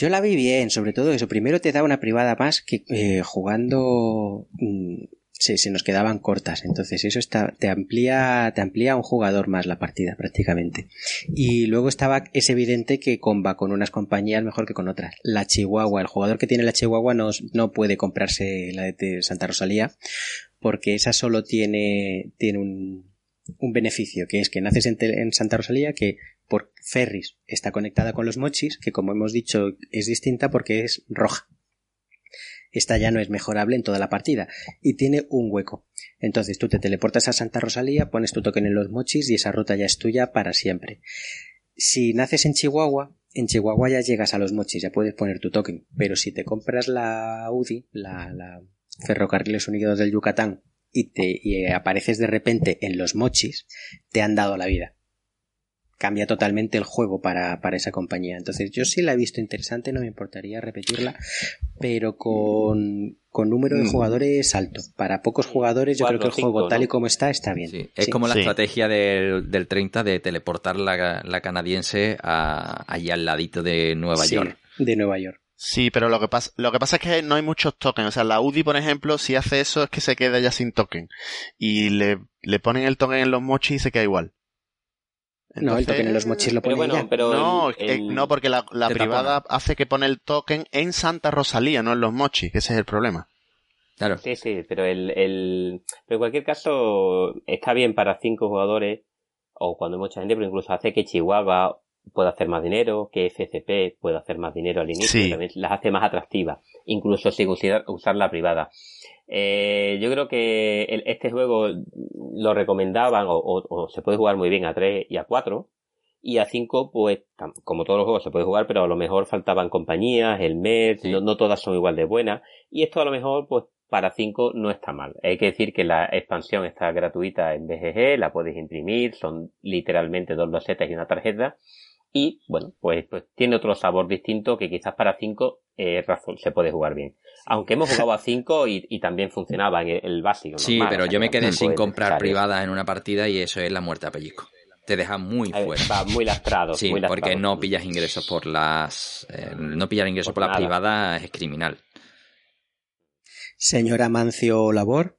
Yo la vi bien, sobre todo eso. Primero te da una privada más que eh, jugando mm, se, se, nos quedaban cortas. Entonces eso está, te amplía, te amplía un jugador más la partida prácticamente. Y luego estaba, es evidente que comba con unas compañías mejor que con otras. La Chihuahua, el jugador que tiene la Chihuahua no, no puede comprarse la de Santa Rosalía porque esa solo tiene, tiene un, un beneficio, que es que naces en, en, Santa Rosalía, que por ferries está conectada con los mochis, que como hemos dicho es distinta porque es roja. Esta ya no es mejorable en toda la partida y tiene un hueco. Entonces tú te teleportas a Santa Rosalía, pones tu token en los mochis y esa ruta ya es tuya para siempre. Si naces en Chihuahua, en Chihuahua ya llegas a los mochis, ya puedes poner tu token. Pero si te compras la UDI, la, Ferrocarriles Unidos del Yucatán y te y apareces de repente en los mochis, te han dado la vida. Cambia totalmente el juego para, para esa compañía. Entonces, yo sí la he visto interesante, no me importaría repetirla, pero con, con número de jugadores alto. Para pocos jugadores, yo Cuatro, creo que el cinco, juego tal y como está, está bien. Sí, es Sí. como la Sí. estrategia del, del 30 de teleportar la, la canadiense a, allí al ladito de Nueva Sí, York. de Nueva York. Sí, pero lo que pasa, lo que pasa es que no hay muchos tokens. O sea, la UDI, por ejemplo, si hace eso es que se queda ya sin token. Y le, le ponen el token en los mochis y se queda igual. No, el token en los mochis lo Pero ponen bueno, ya. pero no, el- el- no, porque la, privada hace que pone el token en Santa Rosalía, no en los mochis, que ese es el problema. Claro. Sí, sí, pero el, el, pero en cualquier caso está bien para cinco jugadores o cuando hay mucha gente, pero incluso hace que Chihuahua pueda hacer más dinero, que FCP pueda hacer más dinero al inicio, Sí. también las hace más atractivas, incluso sin usar, usar la privada. Eh, yo creo que el- este juego lo recomendaban o, o- o se puede jugar muy bien a 3 y a 4 y a 5 pues como todos los juegos se puede jugar pero a lo mejor faltaban compañías, el mes, Sí. no, no todas son igual de buenas y esto a lo mejor pues para 5 no está mal. Hay que decir que la expansión está gratuita en BGG, la puedes imprimir, son literalmente dos losetas y una tarjeta y bueno, pues, pues tiene otro sabor distinto que quizás para 5 eh, razón, se puede jugar bien. Aunque hemos jugado a [LAUGHS] 5 y, y también funcionaba en el, el básico. Sí, normal, pero yo me quedé sin comprar necesario. privada en una partida y eso es la muerte a pellizco. Te deja muy fuera. Va muy lastrado. Sí, muy lastrado. porque no pillas ingresos por las... eh, no pillar ingresos Por por, la nada. privada es criminal. Señora Mancio Labor,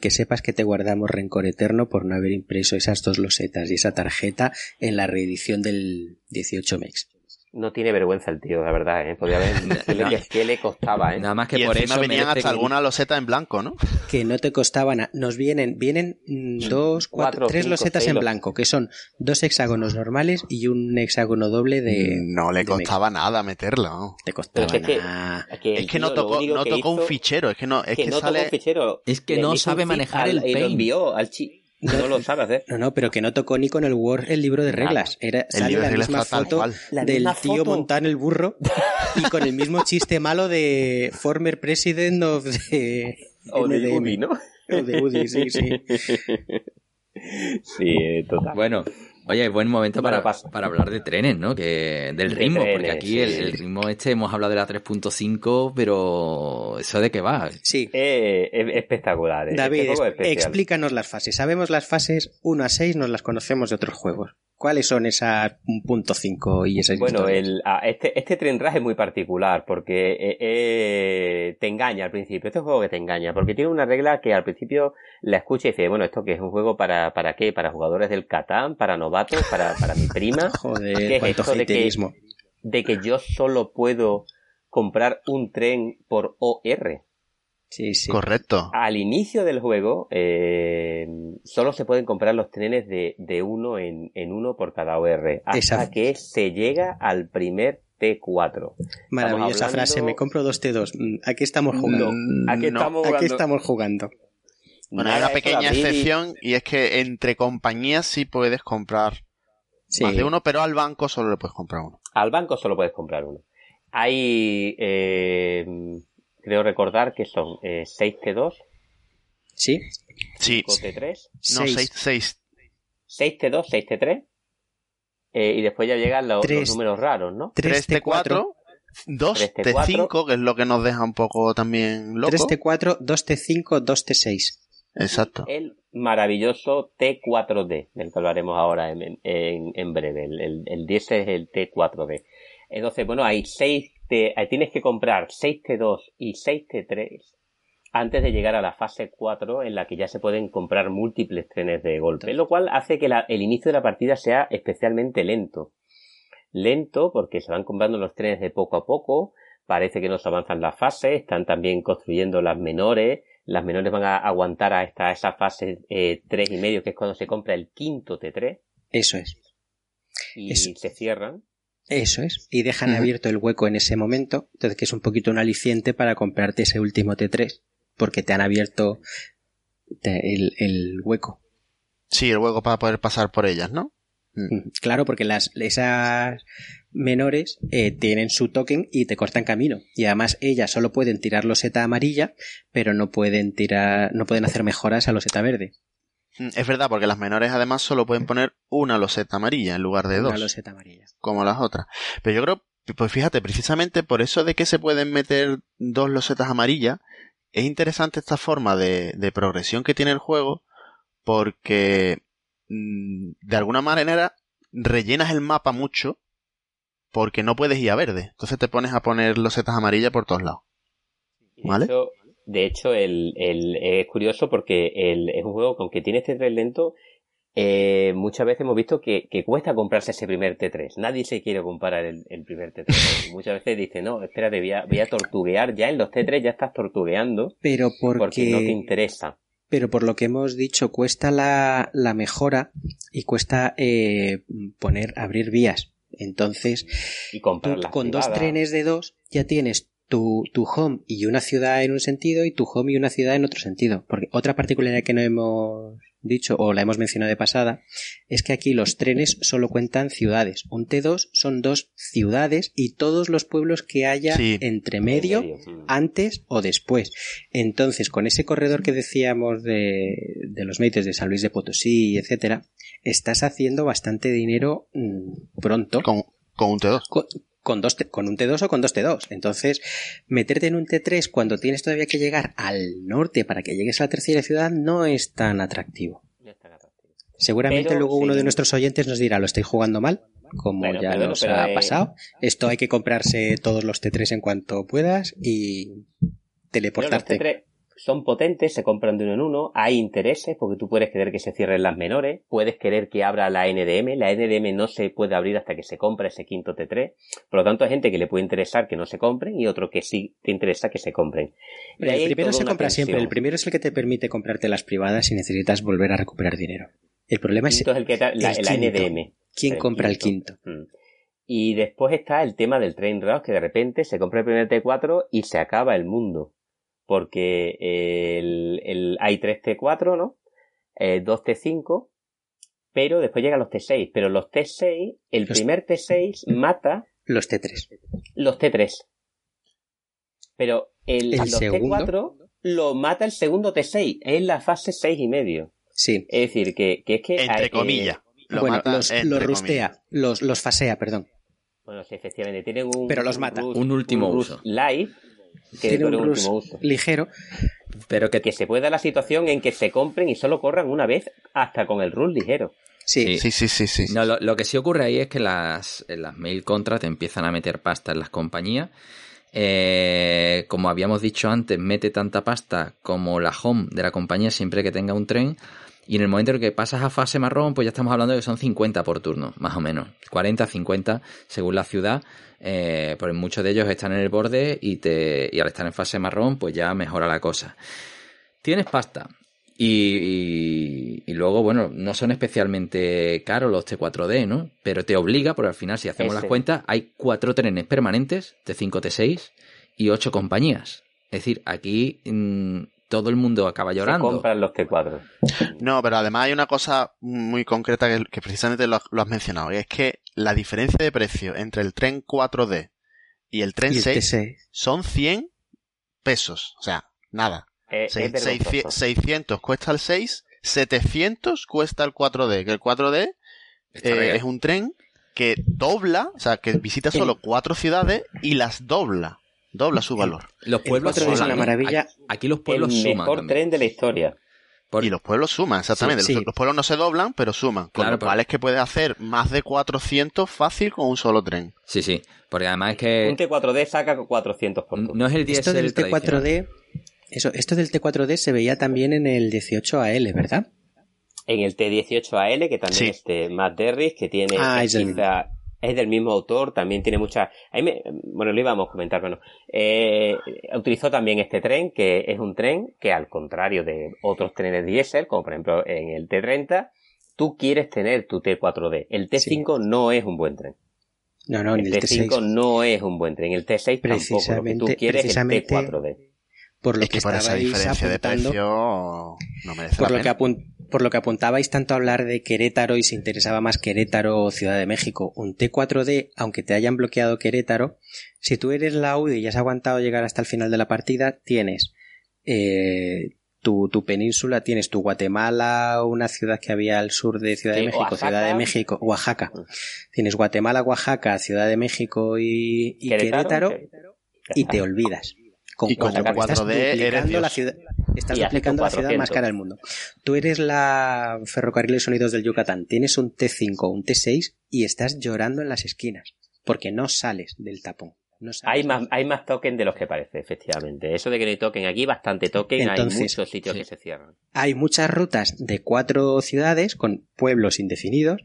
que sepas que te guardamos rencor eterno por no haber impreso esas dos losetas y esa tarjeta en la reedición del 18 MEX. No tiene vergüenza el tío, la verdad, ¿eh? Podría haber... ¿Qué le, qué le costaba, eh? Nada más que y por eso venían hasta un- alguna loseta en blanco, ¿no? Que no te costaban, a- nos vienen, vienen mm, dos, cuatro, Cuatro, tres cinco, losetas seis en blanco, que son dos hexágonos normales y un hexágono doble de... no le de costaba nada meterla. ¿no? Te costaba es que- nada. Es que, Es que no tocó, no que tocó un fichero, es que no, es que que, no sale... tocó un fichero. Es que Le no sabe manejar zip el al- Y lo paint. envió al chi... No lo sabe hacer. No, no, pero que no tocó ni con el Word el libro de reglas. Era, El sale libro de la reglas misma foto. La del misma tío foto. montado en el burro y con el mismo [LAUGHS] chiste malo de former president of the O de NDM. Udi, ¿no? O de UDI, sí, sí. [LAUGHS] Sí, eh, total. Bueno, oye, buen momento para, para hablar de trenes, ¿no? Que del De ritmo, porque aquí sí. el, el ritmo este hemos hablado de la 3.5, pero ¿eso de qué va? Sí. Eh, es espectacular. eh. David, Este juego es es- especial. explícanos las fases. Sabemos las fases 1 a 6, nos las conocemos de otros juegos. ¿Cuáles son esas punto 5 y esas Bueno, el, este, este tren raje es muy particular porque eh, eh, te engaña al principio. Este es un juego que te engaña porque tiene una regla que al principio la escucha y dice, bueno, ¿esto que es un juego para, para qué? ¿Para jugadores del Catán? ¿Para novatos? ¿Para, para mi prima? [LAUGHS] ¿Qué Joder, es cuánto esto de que-. De que yo solo puedo comprar un tren por OR. Sí, sí. Correcto. Al inicio del juego, eh, solo se pueden comprar los trenes de, de uno en, en uno por cada OR, hasta Esa- que se llega al primer T4. Maravillosa hablando- frase. Me compro dos T2. Mm, Aquí estamos jugando. Aquí no. estamos jugando. estamos jugando. Bueno, hay una pequeña excepción y es que entre compañías sí puedes comprar Sí. más de uno, pero al banco solo le puedes comprar uno. Al banco solo puedes comprar uno. Hay, eh, creo recordar que son eh, 6 T2, Sí. Sí, 5 T3, no, Seis. 6, 6. 6 T2, 6 T3, eh, y después ya llegan los, números raros, ¿no? 3 3 T4. T4, 2 Tres T4. T5, que es lo que nos deja un poco también 3 locos. T4, 2 T5, 2 T6. Exacto. El maravilloso T4D, del que hablaremos ahora en, en, en breve. El, el, 10 es el T4D. Entonces, bueno, hay 6 T, tienes que comprar 6 T2 y 6 T3 antes de llegar a la fase 4 en la que ya se pueden comprar múltiples trenes de golpe, lo cual hace que el inicio de la partida sea especialmente lento. Lento porque se van comprando los trenes de poco a poco, parece que no se avanzan las fases, están también construyendo las menores, las menores van a aguantar hasta esa fase eh, 3 y medio, que es cuando se compra el quinto T3. Eso es. Y se cierran. Eso es. Y dejan abierto el hueco en ese momento, entonces que es un poquito un aliciente para comprarte ese último T3 porque te han abierto el, hueco. Sí, el hueco para poder pasar por ellas, ¿no? Mm. Claro, porque las, esas menores eh, tienen su token y te cortan camino. Y además ellas solo pueden tirar loseta amarilla, pero no pueden tirar, no pueden hacer mejoras a loseta verde. Mm, es verdad, porque las menores además solo pueden poner una loseta amarilla en lugar de dos. Una loseta amarilla. Como las otras. Pero yo creo, pues fíjate, precisamente por eso de que se pueden meter dos losetas amarillas, es interesante esta forma de, de progresión que tiene el juego porque mm, de alguna manera rellenas el mapa mucho porque no puedes ir a verde. Entonces te pones a poner los setas amarillas por todos lados. ¿Vale? De hecho, el, el, es curioso porque el, es un juego que aunque tiene este tren lento, eh, muchas veces hemos visto que, cuesta comprarse ese primer T3. Nadie se quiere comprar el, primer T3. [LAUGHS] muchas veces dice, no, espérate, voy a, voy a tortuguear. Ya en los T3 ya estás tortugueando. Pero porque, no te interesa. Pero por lo que hemos dicho, cuesta la, la mejora y cuesta eh, poner, abrir vías. Entonces, y comprar con dos trenes de dos ya tienes tu, tu, home y una ciudad en un sentido y tu home y una ciudad en otro sentido. Porque otra particularidad que no hemos dicho o la hemos mencionado de pasada, es que aquí los trenes solo cuentan ciudades. Un T2 son dos ciudades y todos los pueblos que haya entre medio, antes o después. Entonces, con ese corredor que decíamos de, de los meites de San Luis de Potosí, etcétera, estás haciendo bastante dinero mm, pronto. Con, con un T2 con, dos, con un T2 o con dos T2. Entonces, meterte en un T3 cuando tienes todavía que llegar al norte para que llegues a la tercera ciudad no es tan atractivo. Seguramente luego uno de nuestros oyentes nos dirá, lo estoy jugando mal, como ya nos ha pasado. Esto hay que comprarse todos los T3 en cuanto puedas y teleportarte son potentes, se compran de uno en uno, hay intereses, porque tú puedes querer que se cierren las menores, puedes querer que abra la NDM, la NDM no se puede abrir hasta que se compra ese quinto T3, por lo tanto hay gente que le puede interesar que no se compren y otro que sí te interesa que se compren. el primero se compra siempre, el primero es el que te permite comprarte las privadas y necesitas volver a recuperar dinero. El problema es, el que la, NDM. ¿Quién compra el quinto? Mm. Y después está el tema del train rush, que de repente se compra el primer T4 y se acaba el mundo porque el, el, hay 3 T4, ¿no? Eh, 2 T5, pero después llegan los T6. Pero los T6, el primer T6 mata. Los T3. Los T3. Pero el, los T4 lo mata el segundo T6. Es la fase 6 y medio. Sí. Es decir, que, que es que. Entre comillas. bueno, los, los rustea, los, los fasea, perdón. Bueno, sí, efectivamente. Tienen un. Pero los mata. un último uso. Live que tiene un uso. ligero. Pero que, que se pueda la situación en que se compren y solo corran una vez hasta con el rule ligero. Sí, sí, sí, sí. sí, No, lo, que sí ocurre ahí es que las, las mail contracts empiezan a meter pasta en las compañías. Eh, como habíamos dicho antes, mete tanta pasta como la home de la compañía siempre que tenga un tren. Y en el momento en que pasas a fase marrón, pues ya estamos hablando de que son 50 por turno, más o menos. 40, 50 según la ciudad eh, pues muchos de ellos están en el borde y, te, y al estar en fase marrón, pues ya mejora la cosa. Tienes pasta. Y, y, luego, bueno, no son especialmente caros los T4D, ¿no? Pero te obliga, porque al final, si hacemos las cuentas, hay cuatro trenes permanentes, T5, T6 y ocho compañías. Es decir, aquí mm, todo el mundo acaba llorando. Se compran los T4. No, pero además hay una cosa muy concreta que, precisamente lo, has mencionado, y es que la diferencia de precio entre el tren 4D y el tren 6, son 100 pesos. O sea, nada. 600 eh, cuesta el 6, 700 cuesta el 4D, que el 4D eh, es un tren que dobla, o sea, que visita solo cuatro ciudades y las dobla dobla su valor. Los pueblos son una maravilla. Aquí los pueblos el mejor tren de la historia. Y los pueblos suman, exactamente. Los, pueblos no se doblan, pero suman. Con claro, lo cual es que puedes hacer más de 400 fácil con un solo tren. Sí, sí. Porque además es que... Un T4D saca 400 por turno. No es el 10 Esto del T4D... Eso, esto del T4D se veía también en el 18AL, ¿verdad? En el T18AL, que también es de Matt Derris, que tiene ah, es, es del mismo autor, también tiene mucha... bueno, lo íbamos a comentar, bueno, eh, utilizó también este tren, que es un tren que al contrario de otros trenes diésel, como por ejemplo en el T30, tú quieres tener tu T4D. El T5 no es un buen tren. No, no, el, el T5 no es un buen tren. El T6 tampoco. Lo que tú quieres es el T4D por lo que por esa diferencia de precio no merece por la lo pena. Que por lo que apuntabais tanto a hablar de Querétaro y se interesaba más Querétaro o Ciudad de México, un T4D, aunque te hayan bloqueado Querétaro, si tú eres la Audi y has aguantado llegar hasta el final de la partida, tienes eh, tu, tu, península, tienes tu Guatemala, una ciudad que había al sur de Ciudad de México, Ciudad de México, Oaxaca. Mm. Tienes Guatemala, Oaxaca, Ciudad de México y, y Querétaro, y te olvidas. Con, y con 4D eres la ciudad, estás duplicando la ciudad más cara del mundo. Tú eres la Ferrocarriles Unidos del Yucatán, tienes un T5 un T6 y estás llorando en las esquinas porque no sales del tapón. No hay más, hay más token de los que parece, efectivamente. Eso de que no hay token aquí, bastante token, hay muchos sitios que se cierran. Hay muchas rutas de cuatro ciudades con pueblos indefinidos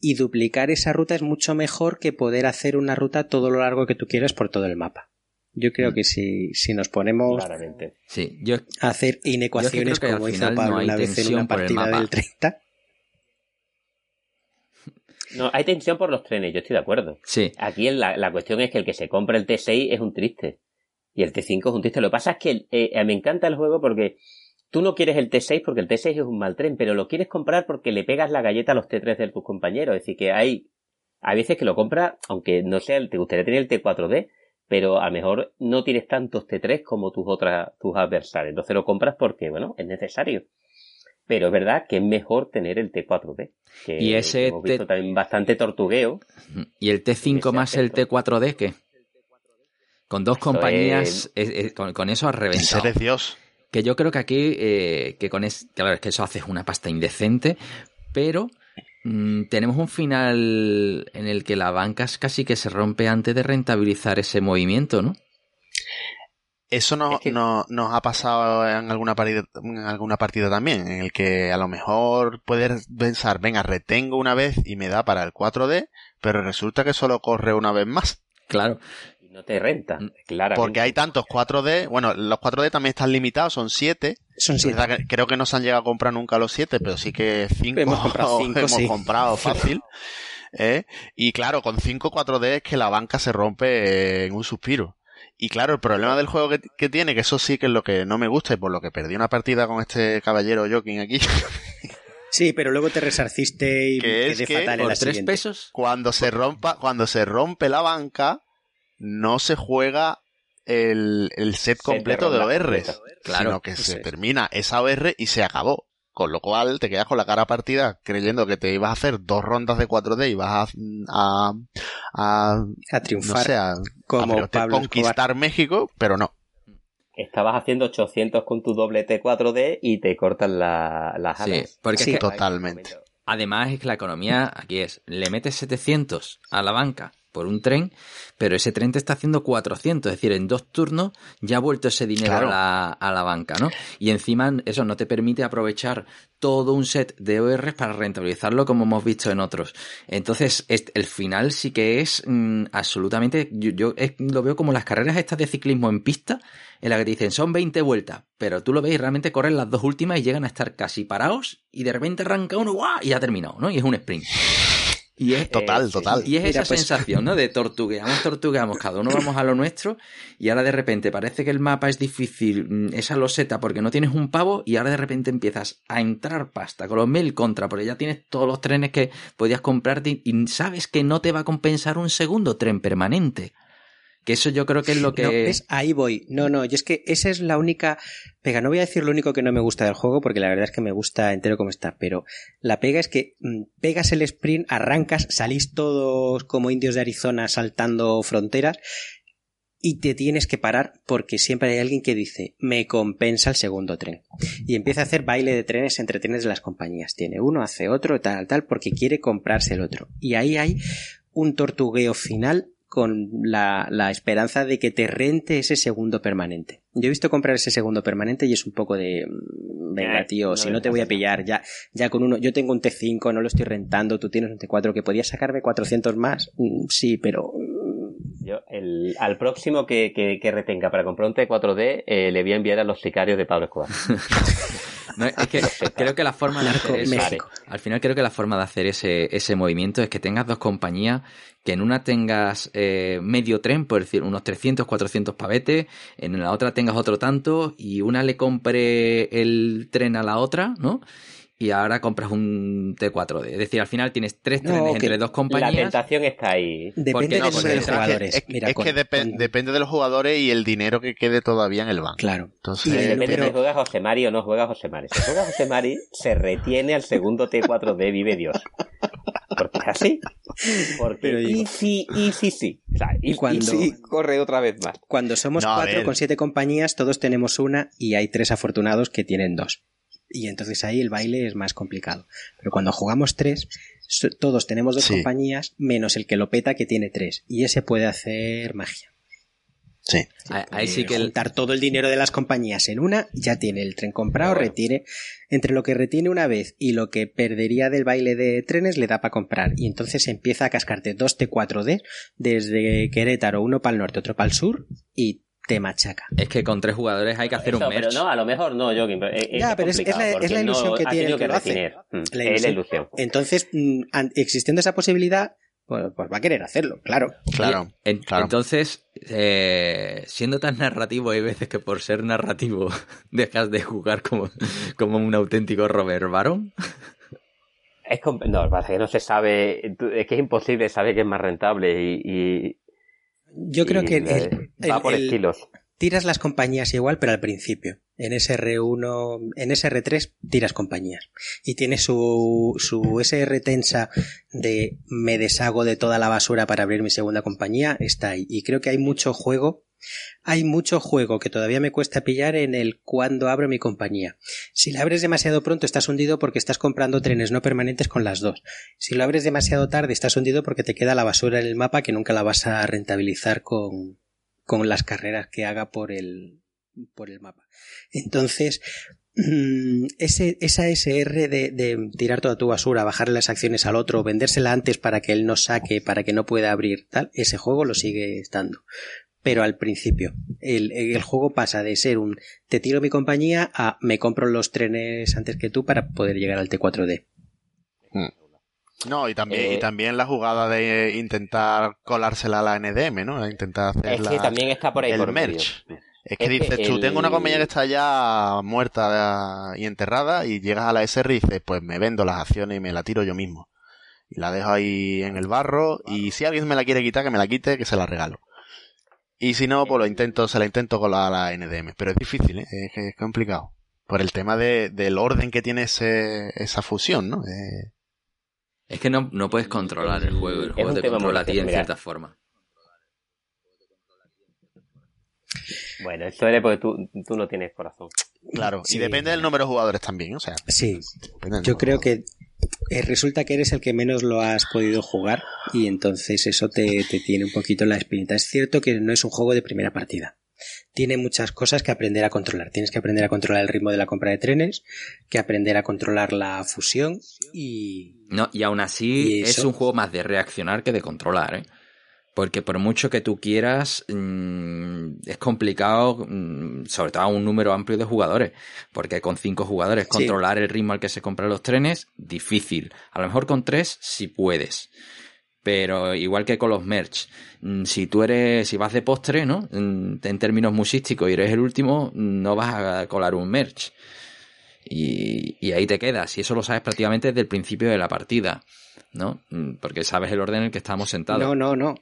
y duplicar esa ruta es mucho mejor que poder hacer una ruta todo lo largo que tú quieras por todo el mapa. Yo creo mm. que si, si nos ponemos sí, yo, a hacer inecuaciones como hizo Pablo una vez en una partida del 30. No, hay tensión por los trenes, yo estoy de acuerdo. Sí. Aquí la, la cuestión es que el que se compra el T6 es un triste. Y el T5 es un triste. Lo que pasa es que eh, me encanta el juego porque tú no quieres el T6 porque el T6 es un mal tren, pero lo quieres comprar porque le pegas la galleta a los T3 de tus compañeros. Es decir, que hay, hay veces que lo compras, aunque no sea, te gustaría tener el T4D, pero a lo mejor no tienes tantos T3 como tus otras, tus adversarios. Entonces lo compras porque, bueno, es necesario. Pero es verdad que es mejor tener el T4D. Que y ese hemos visto también bastante tortugueo. ¿Y el T5 más el T4D qué? Con dos compañías, con, eso has reventado. Ser Dios. Que yo creo que aquí, eh, que con es, claro, es que eso haces una pasta indecente, pero Mm, tenemos un final en el que la banca casi que se rompe antes de rentabilizar ese movimiento, ¿no? Eso no, nos ha pasado en alguna, partida, en alguna partida también, en el que a lo mejor puedes pensar, venga, retengo una vez y me da para el 4D, pero resulta que solo corre una vez más. Claro no te renta, mm. claro. Porque hay tantos 4D, bueno, los 4D también están limitados, son 7. Son 7. Creo que no se han llegado a comprar nunca los 7, pero sí que 5 hemos comprado, cinco, hemos comprado [LAUGHS] [LAUGHS] fácil. ¿eh? Y claro, con 5 4D es que la banca se rompe en un suspiro. Y claro, el problema del juego que, tiene, que eso sí que es lo que no me gusta y por lo que perdí una partida con este caballero Joking aquí. [LAUGHS] Sí, pero luego te resarciste y que es que fatal en la tres pesos. Cuando se rompa, cuando se rompe la banca, no se juega el, set completo de, ORs, claro, sino que se termina esa OR y se acabó. Con lo cual te quedas con la cara partida creyendo que te ibas a hacer dos rondas de 4D y vas a, a, a, triunfar a, como conquistar México, pero no. Estabas haciendo 800 con tu doble T4D y te cortan la, las alas. Sí, porque sí, totalmente. Además es que la economía aquí es, le metes 700 a la banca por un tren, pero ese tren te está haciendo 400, es decir, en dos turnos ya ha vuelto ese dinero a, la, a, la, banca, ¿no? Y encima eso no te permite aprovechar todo un set de ORs para rentabilizarlo como hemos visto en otros. Entonces, el final sí que es mm, absolutamente, yo, lo veo como las carreras estas de ciclismo en pista, en la que te dicen son 20 vueltas, pero tú lo ves y realmente corren las dos últimas y llegan a estar casi parados y de repente arranca uno ¡guau! y ya ha terminado, ¿no? Y es un sprint. Y es, total, total. Y es esa pues, sensación, ¿no? De tortugueamos, tortugueamos, cada uno vamos a lo nuestro y ahora de repente parece que el mapa es difícil, mm, esa loseta porque no tienes un pavo y ahora de repente empiezas a entrar pasta con los mil contra porque ya tienes todos los trenes que podías comprarte y sabes que no te va a compensar un segundo tren permanente. Que eso yo creo que es lo que... No, es, ahí voy. No, no, y es que esa es la única pega. No voy a decir lo único que no me gusta del juego, porque la verdad es que me gusta entero como está, pero la pega es que mm, pegas el sprint, arrancas, salís todos como indios de Arizona saltando fronteras, y te tienes que parar porque siempre hay alguien que dice, me compensa el segundo tren. Y empieza a hacer baile de trenes entre trenes de las compañías. Tiene uno, hace otro, tal, tal, porque quiere comprarse el otro. Y ahí hay un tortugueo final con la, la, esperanza de que te rente ese segundo permanente. Yo he visto comprar ese segundo permanente y es un poco de mm, venga, eh, tío, si no te voy a pillar, ya, ya con uno, yo tengo un T5, no lo estoy rentando, tú tienes un T4 que podías sacarme 400 más, mm, sí, pero mm. yo, el, al próximo que, que, que, retenga para comprar un T4D, eh, le voy a enviar a los sicarios de Pablo Escobar. [LAUGHS] No, es que creo que la forma de hacer eso, al final creo que la forma de hacer ese, ese movimiento es que tengas dos compañías, que en una tengas eh, medio tren, por decir, unos 300, 400 pavetes, en la otra tengas otro tanto, y una le compre el tren a la otra, ¿no? Y ahora compras un T4D. Es decir, al final tienes tres trenes entre dos compañías. La tentación está ahí. Depende de los jugadores. Es, que depende de los jugadores y el dinero que quede todavía en el banco. Claro. Entonces, depende pero... si juega José Mari o no juega José Mari. Si juega José Mari, se retiene al segundo T4D, vive Dios. Porque es así. Porque pero y sí, y sí, sí. O sea, y, cuando, corre otra vez más. Cuando somos cuatro con siete compañías, todos tenemos una y hay tres afortunados que tienen dos y entonces ahí el baile es más complicado. Pero cuando jugamos tres, todos tenemos dos compañías, menos el que lo peta que tiene tres. Y ese puede hacer magia. Sí. Ahí sí que juntar todo el dinero de las compañías en una, ya tiene el tren comprado, retire. Entre lo que retiene una vez y lo que perdería del baile de trenes le da para comprar. Y entonces empieza a cascarte dos T4D desde Querétaro, uno para el norte, otro para el sur, y te machaca. Es que con tres jugadores hay que hacer un merch. Pero no, a lo mejor no, Joaquín. Es, ya, pero es, la, es, la, ilusión que tiene el que, lo hace. Mm, la ilusión. Es la ilusión. Entonces, mm, existiendo esa posibilidad, pues, pues, va a querer hacerlo, claro. Claro. Entonces, eh, siendo tan narrativo, hay veces que por ser narrativo [LAUGHS] dejas de jugar como, como un auténtico Robert Baron. Es no, pasa que no se sabe, es que es imposible saber qué es más rentable y yo creo que el, va por estilos. Tiras las compañías igual, pero al principio. En SR1, en SR3 tiras compañías. Y tiene su, su SR tensa de me deshago de toda la basura para abrir mi segunda compañía, está ahí. Y creo que hay mucho juego hay mucho juego que todavía me cuesta pillar en el cuando abro mi compañía. Si la abres demasiado pronto estás hundido porque estás comprando trenes no permanentes con las dos. Si lo abres demasiado tarde estás hundido porque te queda la basura en el mapa que nunca la vas a rentabilizar con, con las carreras que haga por el, por el mapa. Entonces, mm, ese, esa SR de, tirar toda tu basura, bajarle las acciones al otro, vendérsela antes para que él no saque, para que no pueda abrir, tal, ese juego lo sigue estando pero al principio. El, el, juego pasa de ser un te tiro mi compañía a me compro los trenes antes que tú para poder llegar al T4D. Hmm. No, y también, y eh, también la jugada de intentar colársela a la NDM, ¿no? Intentar hacer es que también está por ahí el merch. Es que dices tú, tengo una compañía que está ya muerta y enterrada y llegas a la SR y dices, pues me vendo las acciones y me la tiro yo mismo. Y la dejo ahí en el barro y si alguien me la quiere quitar, que me la quite, que se la regalo. Y si no, pues lo intento, se la intento con la, NDM. Pero es difícil, ¿eh? es, es complicado. Por el tema de, del orden que tiene ese, esa fusión, ¿no? Eh... Es que no, no puedes controlar el juego, el juego te controla a ti en cierta forma. Bueno, eso es porque tú, tú no tienes corazón. Claro, y depende del número de jugadores también, o sea. Sí, yo creo que eh, resulta que eres el que menos lo has podido jugar y entonces eso te, tiene un poquito la espinita. Es cierto que no es un juego de primera partida. Tiene muchas cosas que aprender a controlar. Tienes que aprender a controlar el ritmo de la compra de trenes, que aprender a controlar la fusión y... No, y aún así es un juego más de reaccionar que de controlar, ¿eh? Porque por mucho que tú quieras, mm, es complicado, mm, sobre todo a un número amplio de jugadores. Porque con cinco jugadores controlar el ritmo al que se compran los trenes, difícil. A lo mejor con tres, sí puedes. Pero igual que con los merch, mm, si tú eres, si vas de postre, ¿no? En términos musísticos y eres el último, no vas a colar un merch. Y, y ahí te quedas. Y eso lo sabes prácticamente desde el principio de la partida. ¿no? Porque sabes el orden en el que estamos sentados. No, no, no.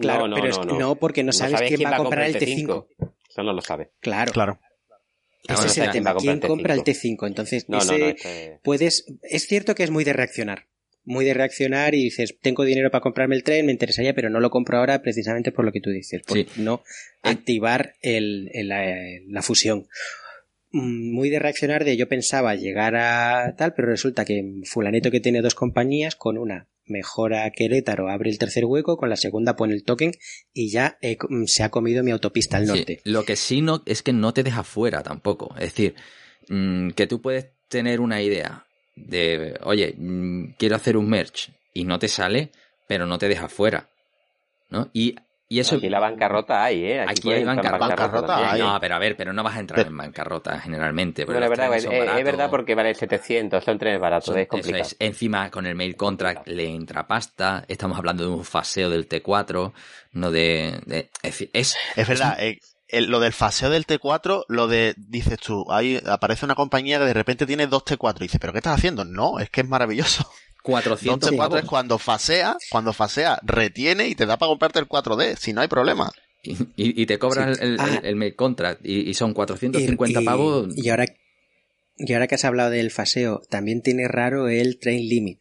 Claro, no, pero no, porque no sabes, quién, va a comprar el T5. Eso no lo sabe. Claro. Claro. Ese es el tema. ¿Quién compra el T5? Entonces, ese puedes. Es cierto que es muy de reaccionar. Muy de reaccionar y dices, tengo dinero para comprarme el tren, me interesaría, pero no lo compro ahora precisamente por lo que tú dices, por no activar el, la, fusión. Mm, muy de reaccionar de yo pensaba llegar a tal, pero resulta que fulanito que tiene dos compañías con una mejora Querétaro, abre el tercer hueco, con la segunda pone el token y ya mm, se ha comido mi autopista al norte. lo que sí no es que no te deja fuera tampoco. Es decir, mm, que tú puedes tener una idea de, oye, mm, quiero hacer un merch y no te sale, pero no te deja fuera. ¿No? Y y eso... Aquí la bancarrota hay, ¿eh? Aquí, hay bancarrota. No, pero a ver, pero no vas a entrar en bancarrota generalmente. Bueno, es verdad, es, verdad porque vale 700, son trenes baratos, es complicado. Encima, con el mail contract le entra pasta. Estamos hablando de un faseo del T4, no de... es, es, verdad, eh, lo del faseo del T4, lo de, dices tú, ahí aparece una compañía que de repente tiene dos T4 y dices, ¿pero qué estás haciendo? No, es que es maravilloso. 400 4 es cuando fasea, cuando fasea, retiene y te da para comprarte el 4D, si no hay problema. Y, te cobran el, ah. el, contract y, son 450 pavos. Y ahora, y ahora que has hablado del faseo, también tiene raro el train limit.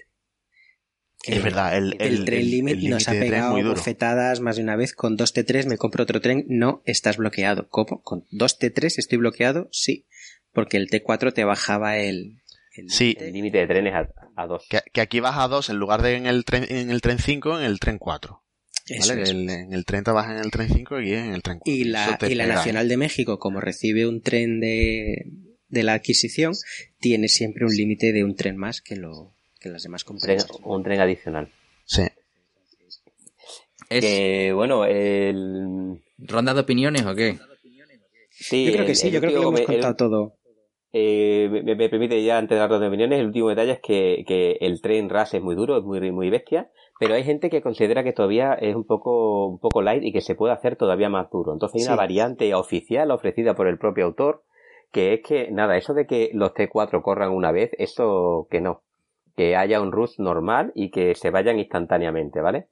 Es verdad, el, el, train limit nos ha pegado bofetadas más de una vez. Con 2T3 me compro otro tren, no estás bloqueado. ¿Cómo? ¿Con 2T3 estoy bloqueado? Sí, porque el T4 te bajaba el, sí. el límite de trenes a, 2. Que, aquí vas a 2 en lugar de en el tren, en el tren 5, en el tren 4. ¿Vale? en el tren te vas en el tren 5 y en el tren 4. Y la, y la Nacional de México, como recibe un tren de, de la adquisición, tiene siempre un límite de un tren más que, lo, que las demás compañías. Un tren adicional. Sí. Es... bueno, el... ¿Ronda de opiniones o qué? Sí, yo creo que sí, yo creo que lo hemos contado todo. Eh, me, permite ya antes de dar dos opiniones, el último detalle es que, que el tren RAS es muy duro, es muy, muy bestia, pero hay gente que considera que todavía es un poco, un poco light y que se puede hacer todavía más duro. Entonces hay una variante oficial ofrecida por el propio autor, que es que, nada, eso de que los T4 corran una vez, eso que no. Que haya un rush normal y que se vayan instantáneamente, ¿vale?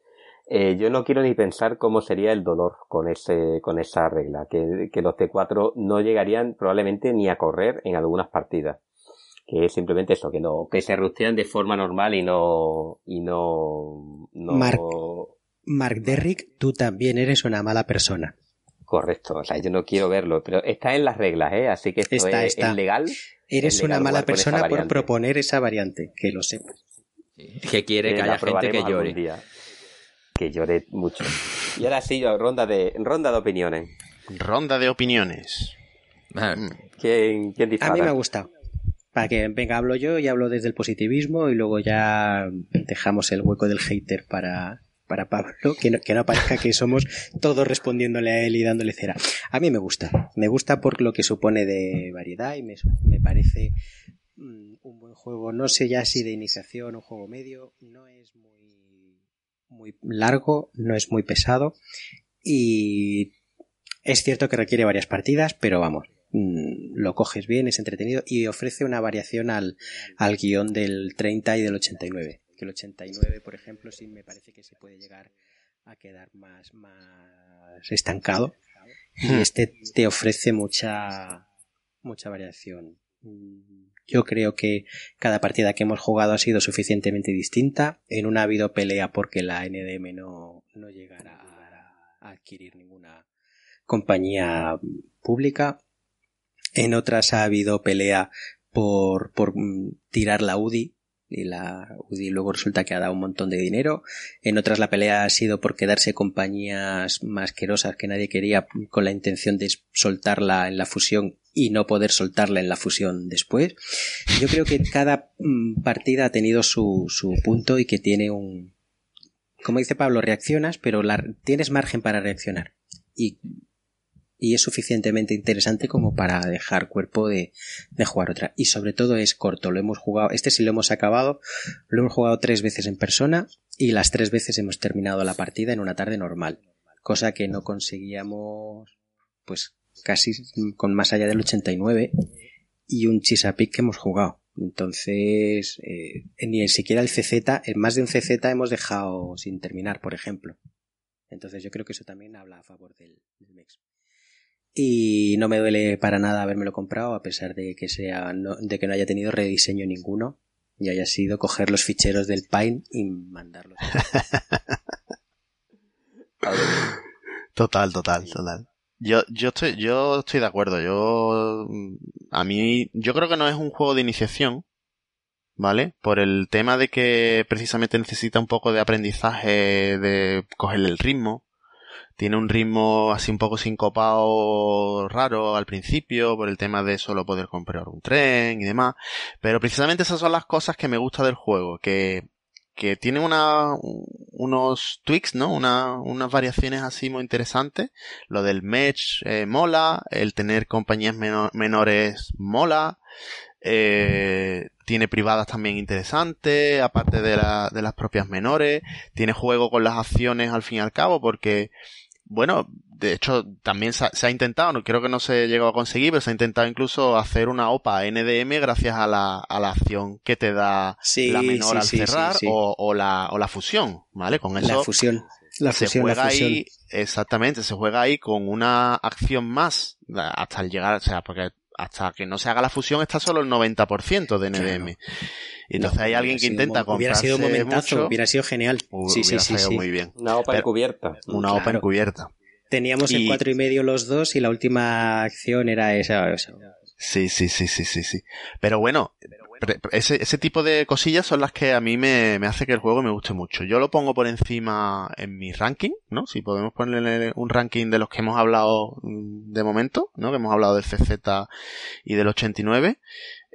Eh, yo no quiero ni pensar cómo sería el dolor con ese, con esa regla, que, que los T4 no llegarían probablemente ni a correr en algunas partidas. Que es simplemente eso, que no, que se rustean de forma normal y no, y no, no... Mark, Mark Derrick, tú también eres una mala persona. Correcto, o sea, yo no quiero verlo, pero está en las reglas, ¿eh? Así que esto es, legal. Eres una mala persona por proponer esa variante, que lo sepas. Que quiere que haya gente que llore que lloré mucho. Y ahora sí, ronda de, ronda de opiniones. Ronda de opiniones. Mm. ¿Quién, quién A mí me ha gustado. Para que venga, hablo yo y hablo desde el positivismo y luego ya dejamos el hueco del hater para, para Pablo, que no, que no parezca que somos todos respondiéndole a él y dándole cera. A mí me gusta. Me gusta por lo que supone de variedad y me, me parece mm, un buen juego. No sé ya si de iniciación o juego medio. No es muy muy largo, no es muy pesado y es cierto que requiere varias partidas, pero vamos, mm, lo coges bien, es entretenido y ofrece una variación al, al guion del 30 y del 89. Que el 89, por ejemplo, sí me parece que se puede llegar a quedar más, más estancado. Y hmm. este te ofrece mucha, mucha variación. Yo creo que cada partida que hemos jugado ha sido suficientemente distinta. En una ha habido pelea porque la NDM no, no llegara a, adquirir ninguna compañía pública. En otras ha habido pelea por, por mm, tirar la UDI y la UDI luego resulta que ha dado un montón de dinero. En otras la pelea ha sido por quedarse compañías masquerosas que nadie quería con la intención de soltarla en la fusión y no poder soltarla en la fusión después. Yo creo que cada mm, partida ha tenido su, su punto y que tiene un... Como dice Pablo, reaccionas, pero la, tienes margen para reaccionar. Y, y es suficientemente interesante como para dejar cuerpo de, de jugar otra. Y sobre todo es corto. Lo hemos jugado, este sí lo hemos acabado, lo hemos jugado tres veces en persona y las tres veces hemos terminado la partida en una tarde normal. Cosa que no conseguíamos, pues casi con más allá del 89 y un Chesapeake que hemos jugado. Entonces, eh, ni siquiera el CZ, en más de un CZ hemos dejado sin terminar, por ejemplo. Entonces yo creo que eso también habla a favor del, del MEX. Y no me duele para nada habérmelo comprado, a pesar de que sea, de que no haya tenido rediseño ninguno. y haya sido coger los ficheros del Pine y mandarlos. total, total, total. Yo, yo estoy, yo estoy de acuerdo. Yo, a mí, yo creo que no es un juego de iniciación, ¿vale? Por el tema de que precisamente necesita un poco de aprendizaje, de cogerle el ritmo. Tiene un ritmo así un poco sincopado raro al principio, por el tema de solo poder comprar un tren y demás. Pero precisamente esas son las cosas que me gusta del juego, que que tiene una, unos tweaks, ¿no? Una, unas variaciones así muy interesantes. Lo del match eh, mola, el tener compañías menores mola, eh, tiene privadas también interesantes, aparte de, la, de las propias menores, tiene juego con las acciones al fin y al cabo, porque, bueno, de hecho, también se ha, intentado, no creo que no se llegó a conseguir, pero se ha intentado incluso hacer una OPA NDM gracias a la, a la acción que te da la menor al cerrar o, o, la, o la fusión, ¿vale? Con eso. La fusión. La se juega ahí, exactamente, se juega ahí con una acción más hasta el llegar, o sea, porque hasta que no se haga la fusión está solo el 90% de NDM. Y entonces hay alguien que intenta comprarse Hubiera sido un momentazo, hubiera sido genial. Sí, sí, sí, muy bien. Una OPA encubierta. Una OPA encubierta. Teníamos el cuatro y medio los dos y la última acción era esa. Sí, sí, sí, sí, sí, sí. Pero bueno, ese, ese tipo de cosillas son las que a mí me, me hace que el juego me guste mucho. Yo lo pongo por encima en mi ranking, ¿no? Si podemos ponerle un ranking de los que hemos hablado mm, de momento, ¿no? Que hemos hablado del CZ y del 89.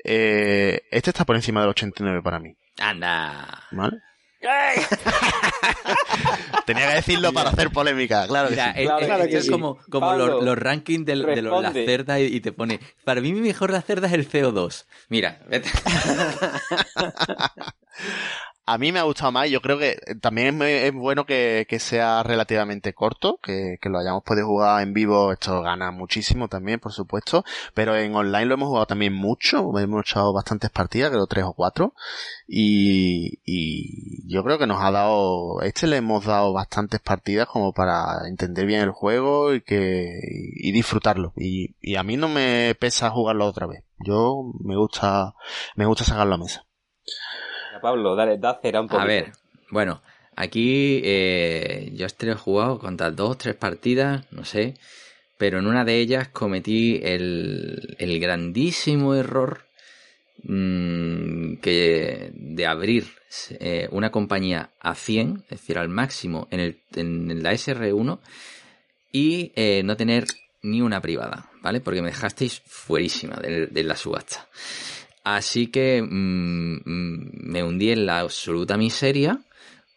Eh, este está por encima del 89 para mí. Anda. ¿Vale? [LAUGHS] Tenía que decirlo para hacer polémica, claro. es, como, como los, rankings de, las cerdas y, te pone, para mí mi mejor la cerda es el CO2. Mira, vete. [LAUGHS] A mí me ha gustado más, yo creo que también es, bueno que, sea relativamente corto, que, lo hayamos podido jugar en vivo, esto gana muchísimo también, por supuesto, pero en online lo hemos jugado también mucho, hemos echado bastantes partidas, creo tres o cuatro, y, yo creo que nos ha dado, este le hemos dado bastantes partidas como para entender bien el juego y que, y disfrutarlo, y, y a mí no me pesa jugarlo otra vez, yo me gusta, me gusta sacarlo a mesa. Pablo, dale, da cera un poquito. A ver, bueno, aquí eh, yo este he jugado contra dos, tres partidas, no sé, pero en una de ellas cometí el, el grandísimo error mm, que de abrir eh, una compañía a 100, es decir, al máximo en, el, en la SR1 y eh, no tener ni una privada, ¿vale? Porque me dejasteis fuerísima de, de la subasta. Así que mm, mm, me hundí en la absoluta miseria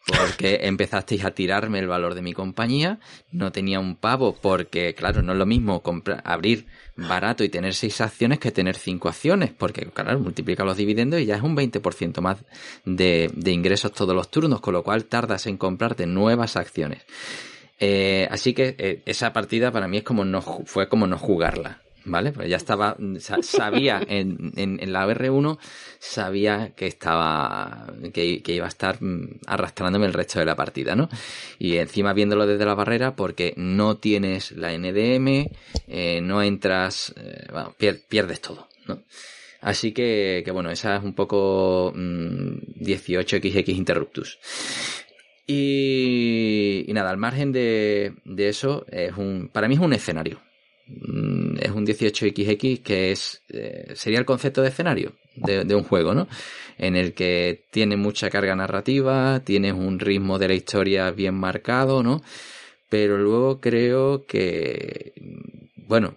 porque [LAUGHS] empezasteis a tirarme el valor de mi compañía, no tenía un pavo porque, claro, no es lo mismo comprar, abrir barato y tener seis acciones que tener cinco acciones, porque, claro, multiplica los dividendos y ya es un 20% más de, de, ingresos todos los turnos, con lo cual tardas en comprarte nuevas acciones. Eh, así que eh, esa partida para mí es como no, fue como no jugarla. ¿Vale? Pues ya estaba, sabía [LAUGHS] en, en, la R1, sabía que estaba, que, iba a estar mm, arrastrándome el resto de la partida, ¿no? Y encima viéndolo desde la barrera porque no tienes la NDM, eh, no entras, eh, bueno, pierdes todo, ¿no? Así que, que bueno, esa es un poco 18XX mm, Interruptus. Y, y, nada, al margen de, de eso, es un, para mí es un escenario. Mm, es un 18XX que es eh, sería el concepto de escenario de, un juego, ¿no? En el que tiene mucha carga narrativa, tienes un ritmo de la historia bien marcado, ¿no? Pero luego creo que, bueno,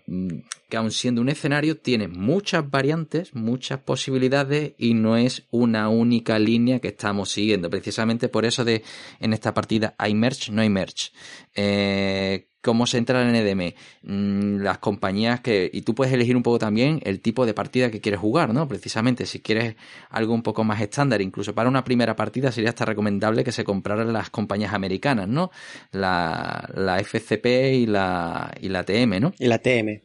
que aun siendo un escenario tiene muchas variantes, muchas posibilidades y no es una única línea que estamos siguiendo. Precisamente por eso de en esta partida hay merch, no hay merch. Eh, cómo se entra en NDM, mm, las compañías que, y tú puedes elegir un poco también el tipo de partida que quieres jugar, ¿no? Precisamente, si quieres algo un poco más estándar, incluso para una primera partida sería hasta recomendable que se compraran las compañías americanas, ¿no? La, la FCP y la, y la TM, ¿no? Y la TM.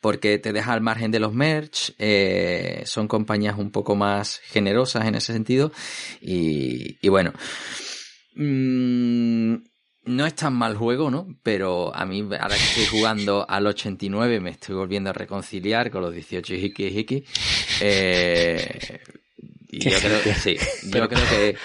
Porque te deja al margen de los merch, eh, son compañías un poco más generosas en ese sentido, y, y bueno. Mmm, no es tan mal juego, ¿no? Pero a mí, ahora que estoy jugando [LAUGHS] al 89, me estoy volviendo a reconciliar con los 18 Hiki Hiki. Eh, y, Yo creo sí. [LAUGHS] Yo creo que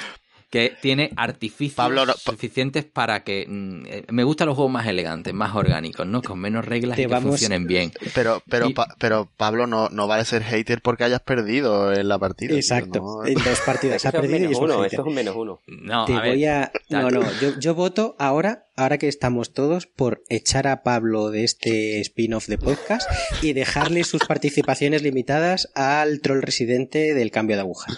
que tiene artificios suficientes para que mm, eh, me gustan los juegos más elegantes, más orgánicos, ¿no? Con menos reglas y que funcionen bien. Pero, pero, pero Pablo no, no vale ser hater porque hayas perdido en la partida. Exacto. En dos partidas [LAUGHS] ha perdido y es uno. Esto es un menos uno. No, Te voy a... No, no. Yo, yo voto ahora ahora que estamos todos, por echar a Pablo de este spin-off de podcast y dejarle sus participaciones limitadas al troll residente del cambio de aguja.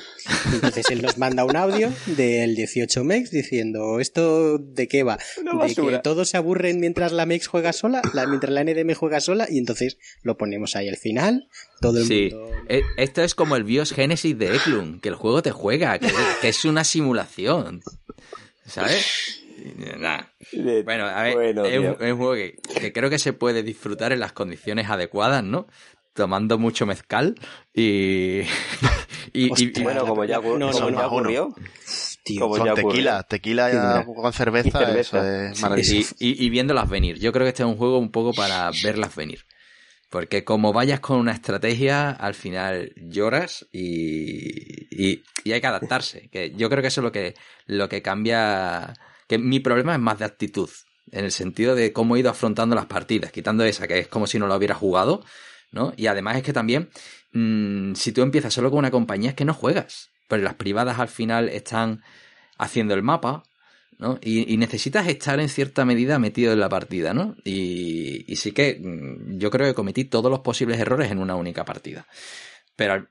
Entonces él nos manda un audio del 18 Mex diciendo, ¿esto de qué va? De que todos se aburren mientras la Mex juega sola, mientras la NDM juega sola, y entonces lo ponemos ahí al final, todo el sí. mundo... Eh, esto es como el BIOS Genesis de Eklund, que el juego te juega, que, que es una simulación. ¿Sabes? [LAUGHS] Bueno, a ver, es, un, juego que, creo que se puede disfrutar en las condiciones adecuadas, ¿no? Tomando mucho mezcal y. [LAUGHS] y, bueno, como ya, no, ocurrió. con tequila, tequila con cerveza, eso es maravilloso. Y, viéndolas venir. Yo creo que este es un juego un poco para verlas venir. Porque como vayas con una estrategia, al final lloras y, y, hay que adaptarse. Que yo creo que eso es lo que, lo que cambia que mi problema es más de actitud, en el sentido de cómo he ido afrontando las partidas, quitando esa, que es como si no lo hubiera jugado, ¿no? Y además es que también, mmm, si tú empiezas solo con una compañía, es que no juegas. Pero las privadas al final están haciendo el mapa, ¿no? Y, necesitas estar en cierta medida metido en la partida, ¿no? Y, y, sí que mm, yo creo que cometí todos los posibles errores en una única partida. Pero al,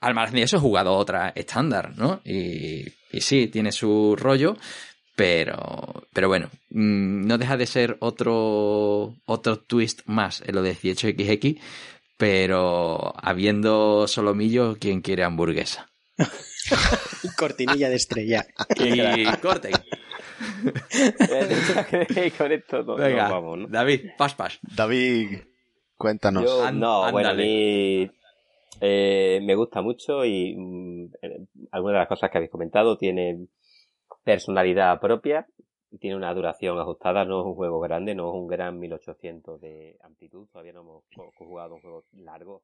al margen de eso he jugado otra estándar, ¿no? Y, y sí, tiene su rollo, pero, pero bueno, mm, no deja de ser otro, otro twist más en lo de 18XX, pero habiendo solomillo, ¿quién quiere hamburguesa? [LAUGHS] Cortinilla de estrella. [LAUGHS] y corten. [LAUGHS] con esto Venga, vamos, ¿no? David, pas, pas. David, cuéntanos. no, bueno, a mí eh, me gusta mucho y mm, eh, algunas de las cosas que habéis comentado tiene personalidad propia, tiene una duración ajustada, no es un juego grande, no es un gran 1800 de amplitud, todavía no hemos jugado un juego largo.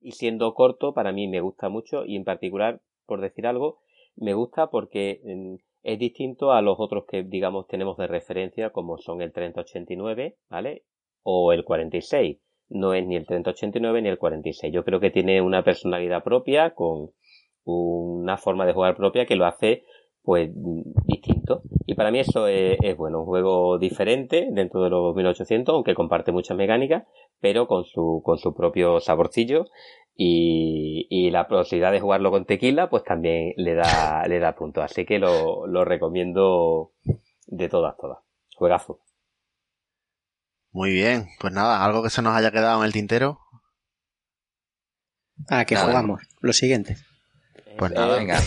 Y siendo corto, para mí me gusta mucho y en particular, por decir algo, me gusta porque mm, es distinto a los otros que, digamos, tenemos de referencia, como son el 3089, ¿vale? O el 46. No es ni el 3089 ni el 46. Yo creo que tiene una personalidad propia, con una forma de jugar propia que lo hace pues distinto. Y para mí eso es, bueno, un juego diferente dentro de los 1800, aunque comparte muchas mecánicas, pero con su, con su propio saborcillo y, y la posibilidad de jugarlo con tequila, pues también le da, le da punto. Así que lo, lo recomiendo de todas, todas. Juegazo. Muy bien, pues nada, algo que se nos haya quedado en el tintero. Ah, que jugamos. Lo siguiente. Pues nada, venga.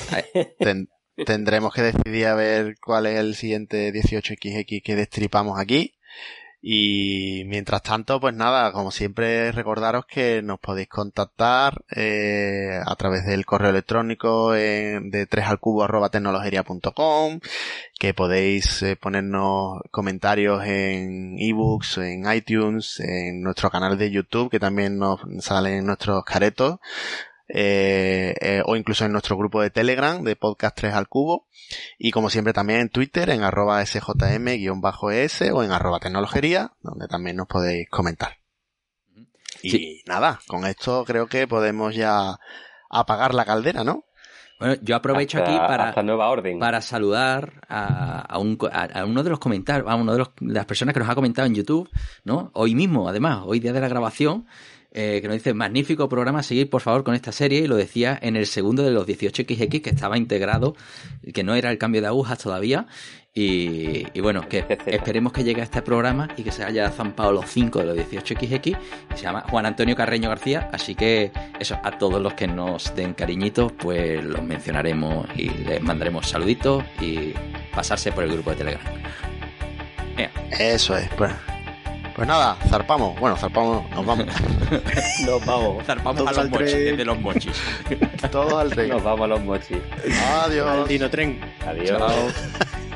Tendremos que decidir a ver cuál es el siguiente 18XX que destripamos aquí. Y mientras tanto, pues nada, como siempre, recordaros que nos podéis contactar eh, a través del correo electrónico en, de 3 al cubo arroba tecnologería.com, que podéis eh, ponernos comentarios en ebooks, en iTunes, en nuestro canal de YouTube, que también nos salen nuestros caretos eh, eh, o incluso en nuestro grupo de Telegram de Podcast 3 al Cubo y como siempre también en Twitter en arroba sjm-es o en arroba tecnologería donde también nos podéis comentar. Y nada, con esto creo que podemos ya apagar la caldera, ¿no? Bueno, yo aprovecho aquí para, nueva orden. para saludar a, un, a, uno de los comentarios, a uno de, los, de las personas que nos ha comentado en YouTube, ¿no? Hoy mismo, además, hoy día de la grabación, eh, que nos dice, magnífico programa, seguir por favor con esta serie, y lo decía en el segundo de los 18XX que estaba integrado, que no era el cambio de agujas todavía, y, bueno, que esperemos que llegue a este programa y que se haya zampado los 5 de los 18XX, se llama Juan Antonio Carreño García, así que eso, a todos los que nos den cariñitos, pues los mencionaremos y les mandaremos saluditos y pasarse por el grupo de Telegram. Eso es, pues. Pues nada, zarpamos. Bueno, zarpamos, nos vamos. [LAUGHS] nos vamos. [LAUGHS] Zarpamos a los mochis, de los mochis. Todos al tren. Nos vamos a los mochis. Adiós. Al tren. Adiós. [LAUGHS]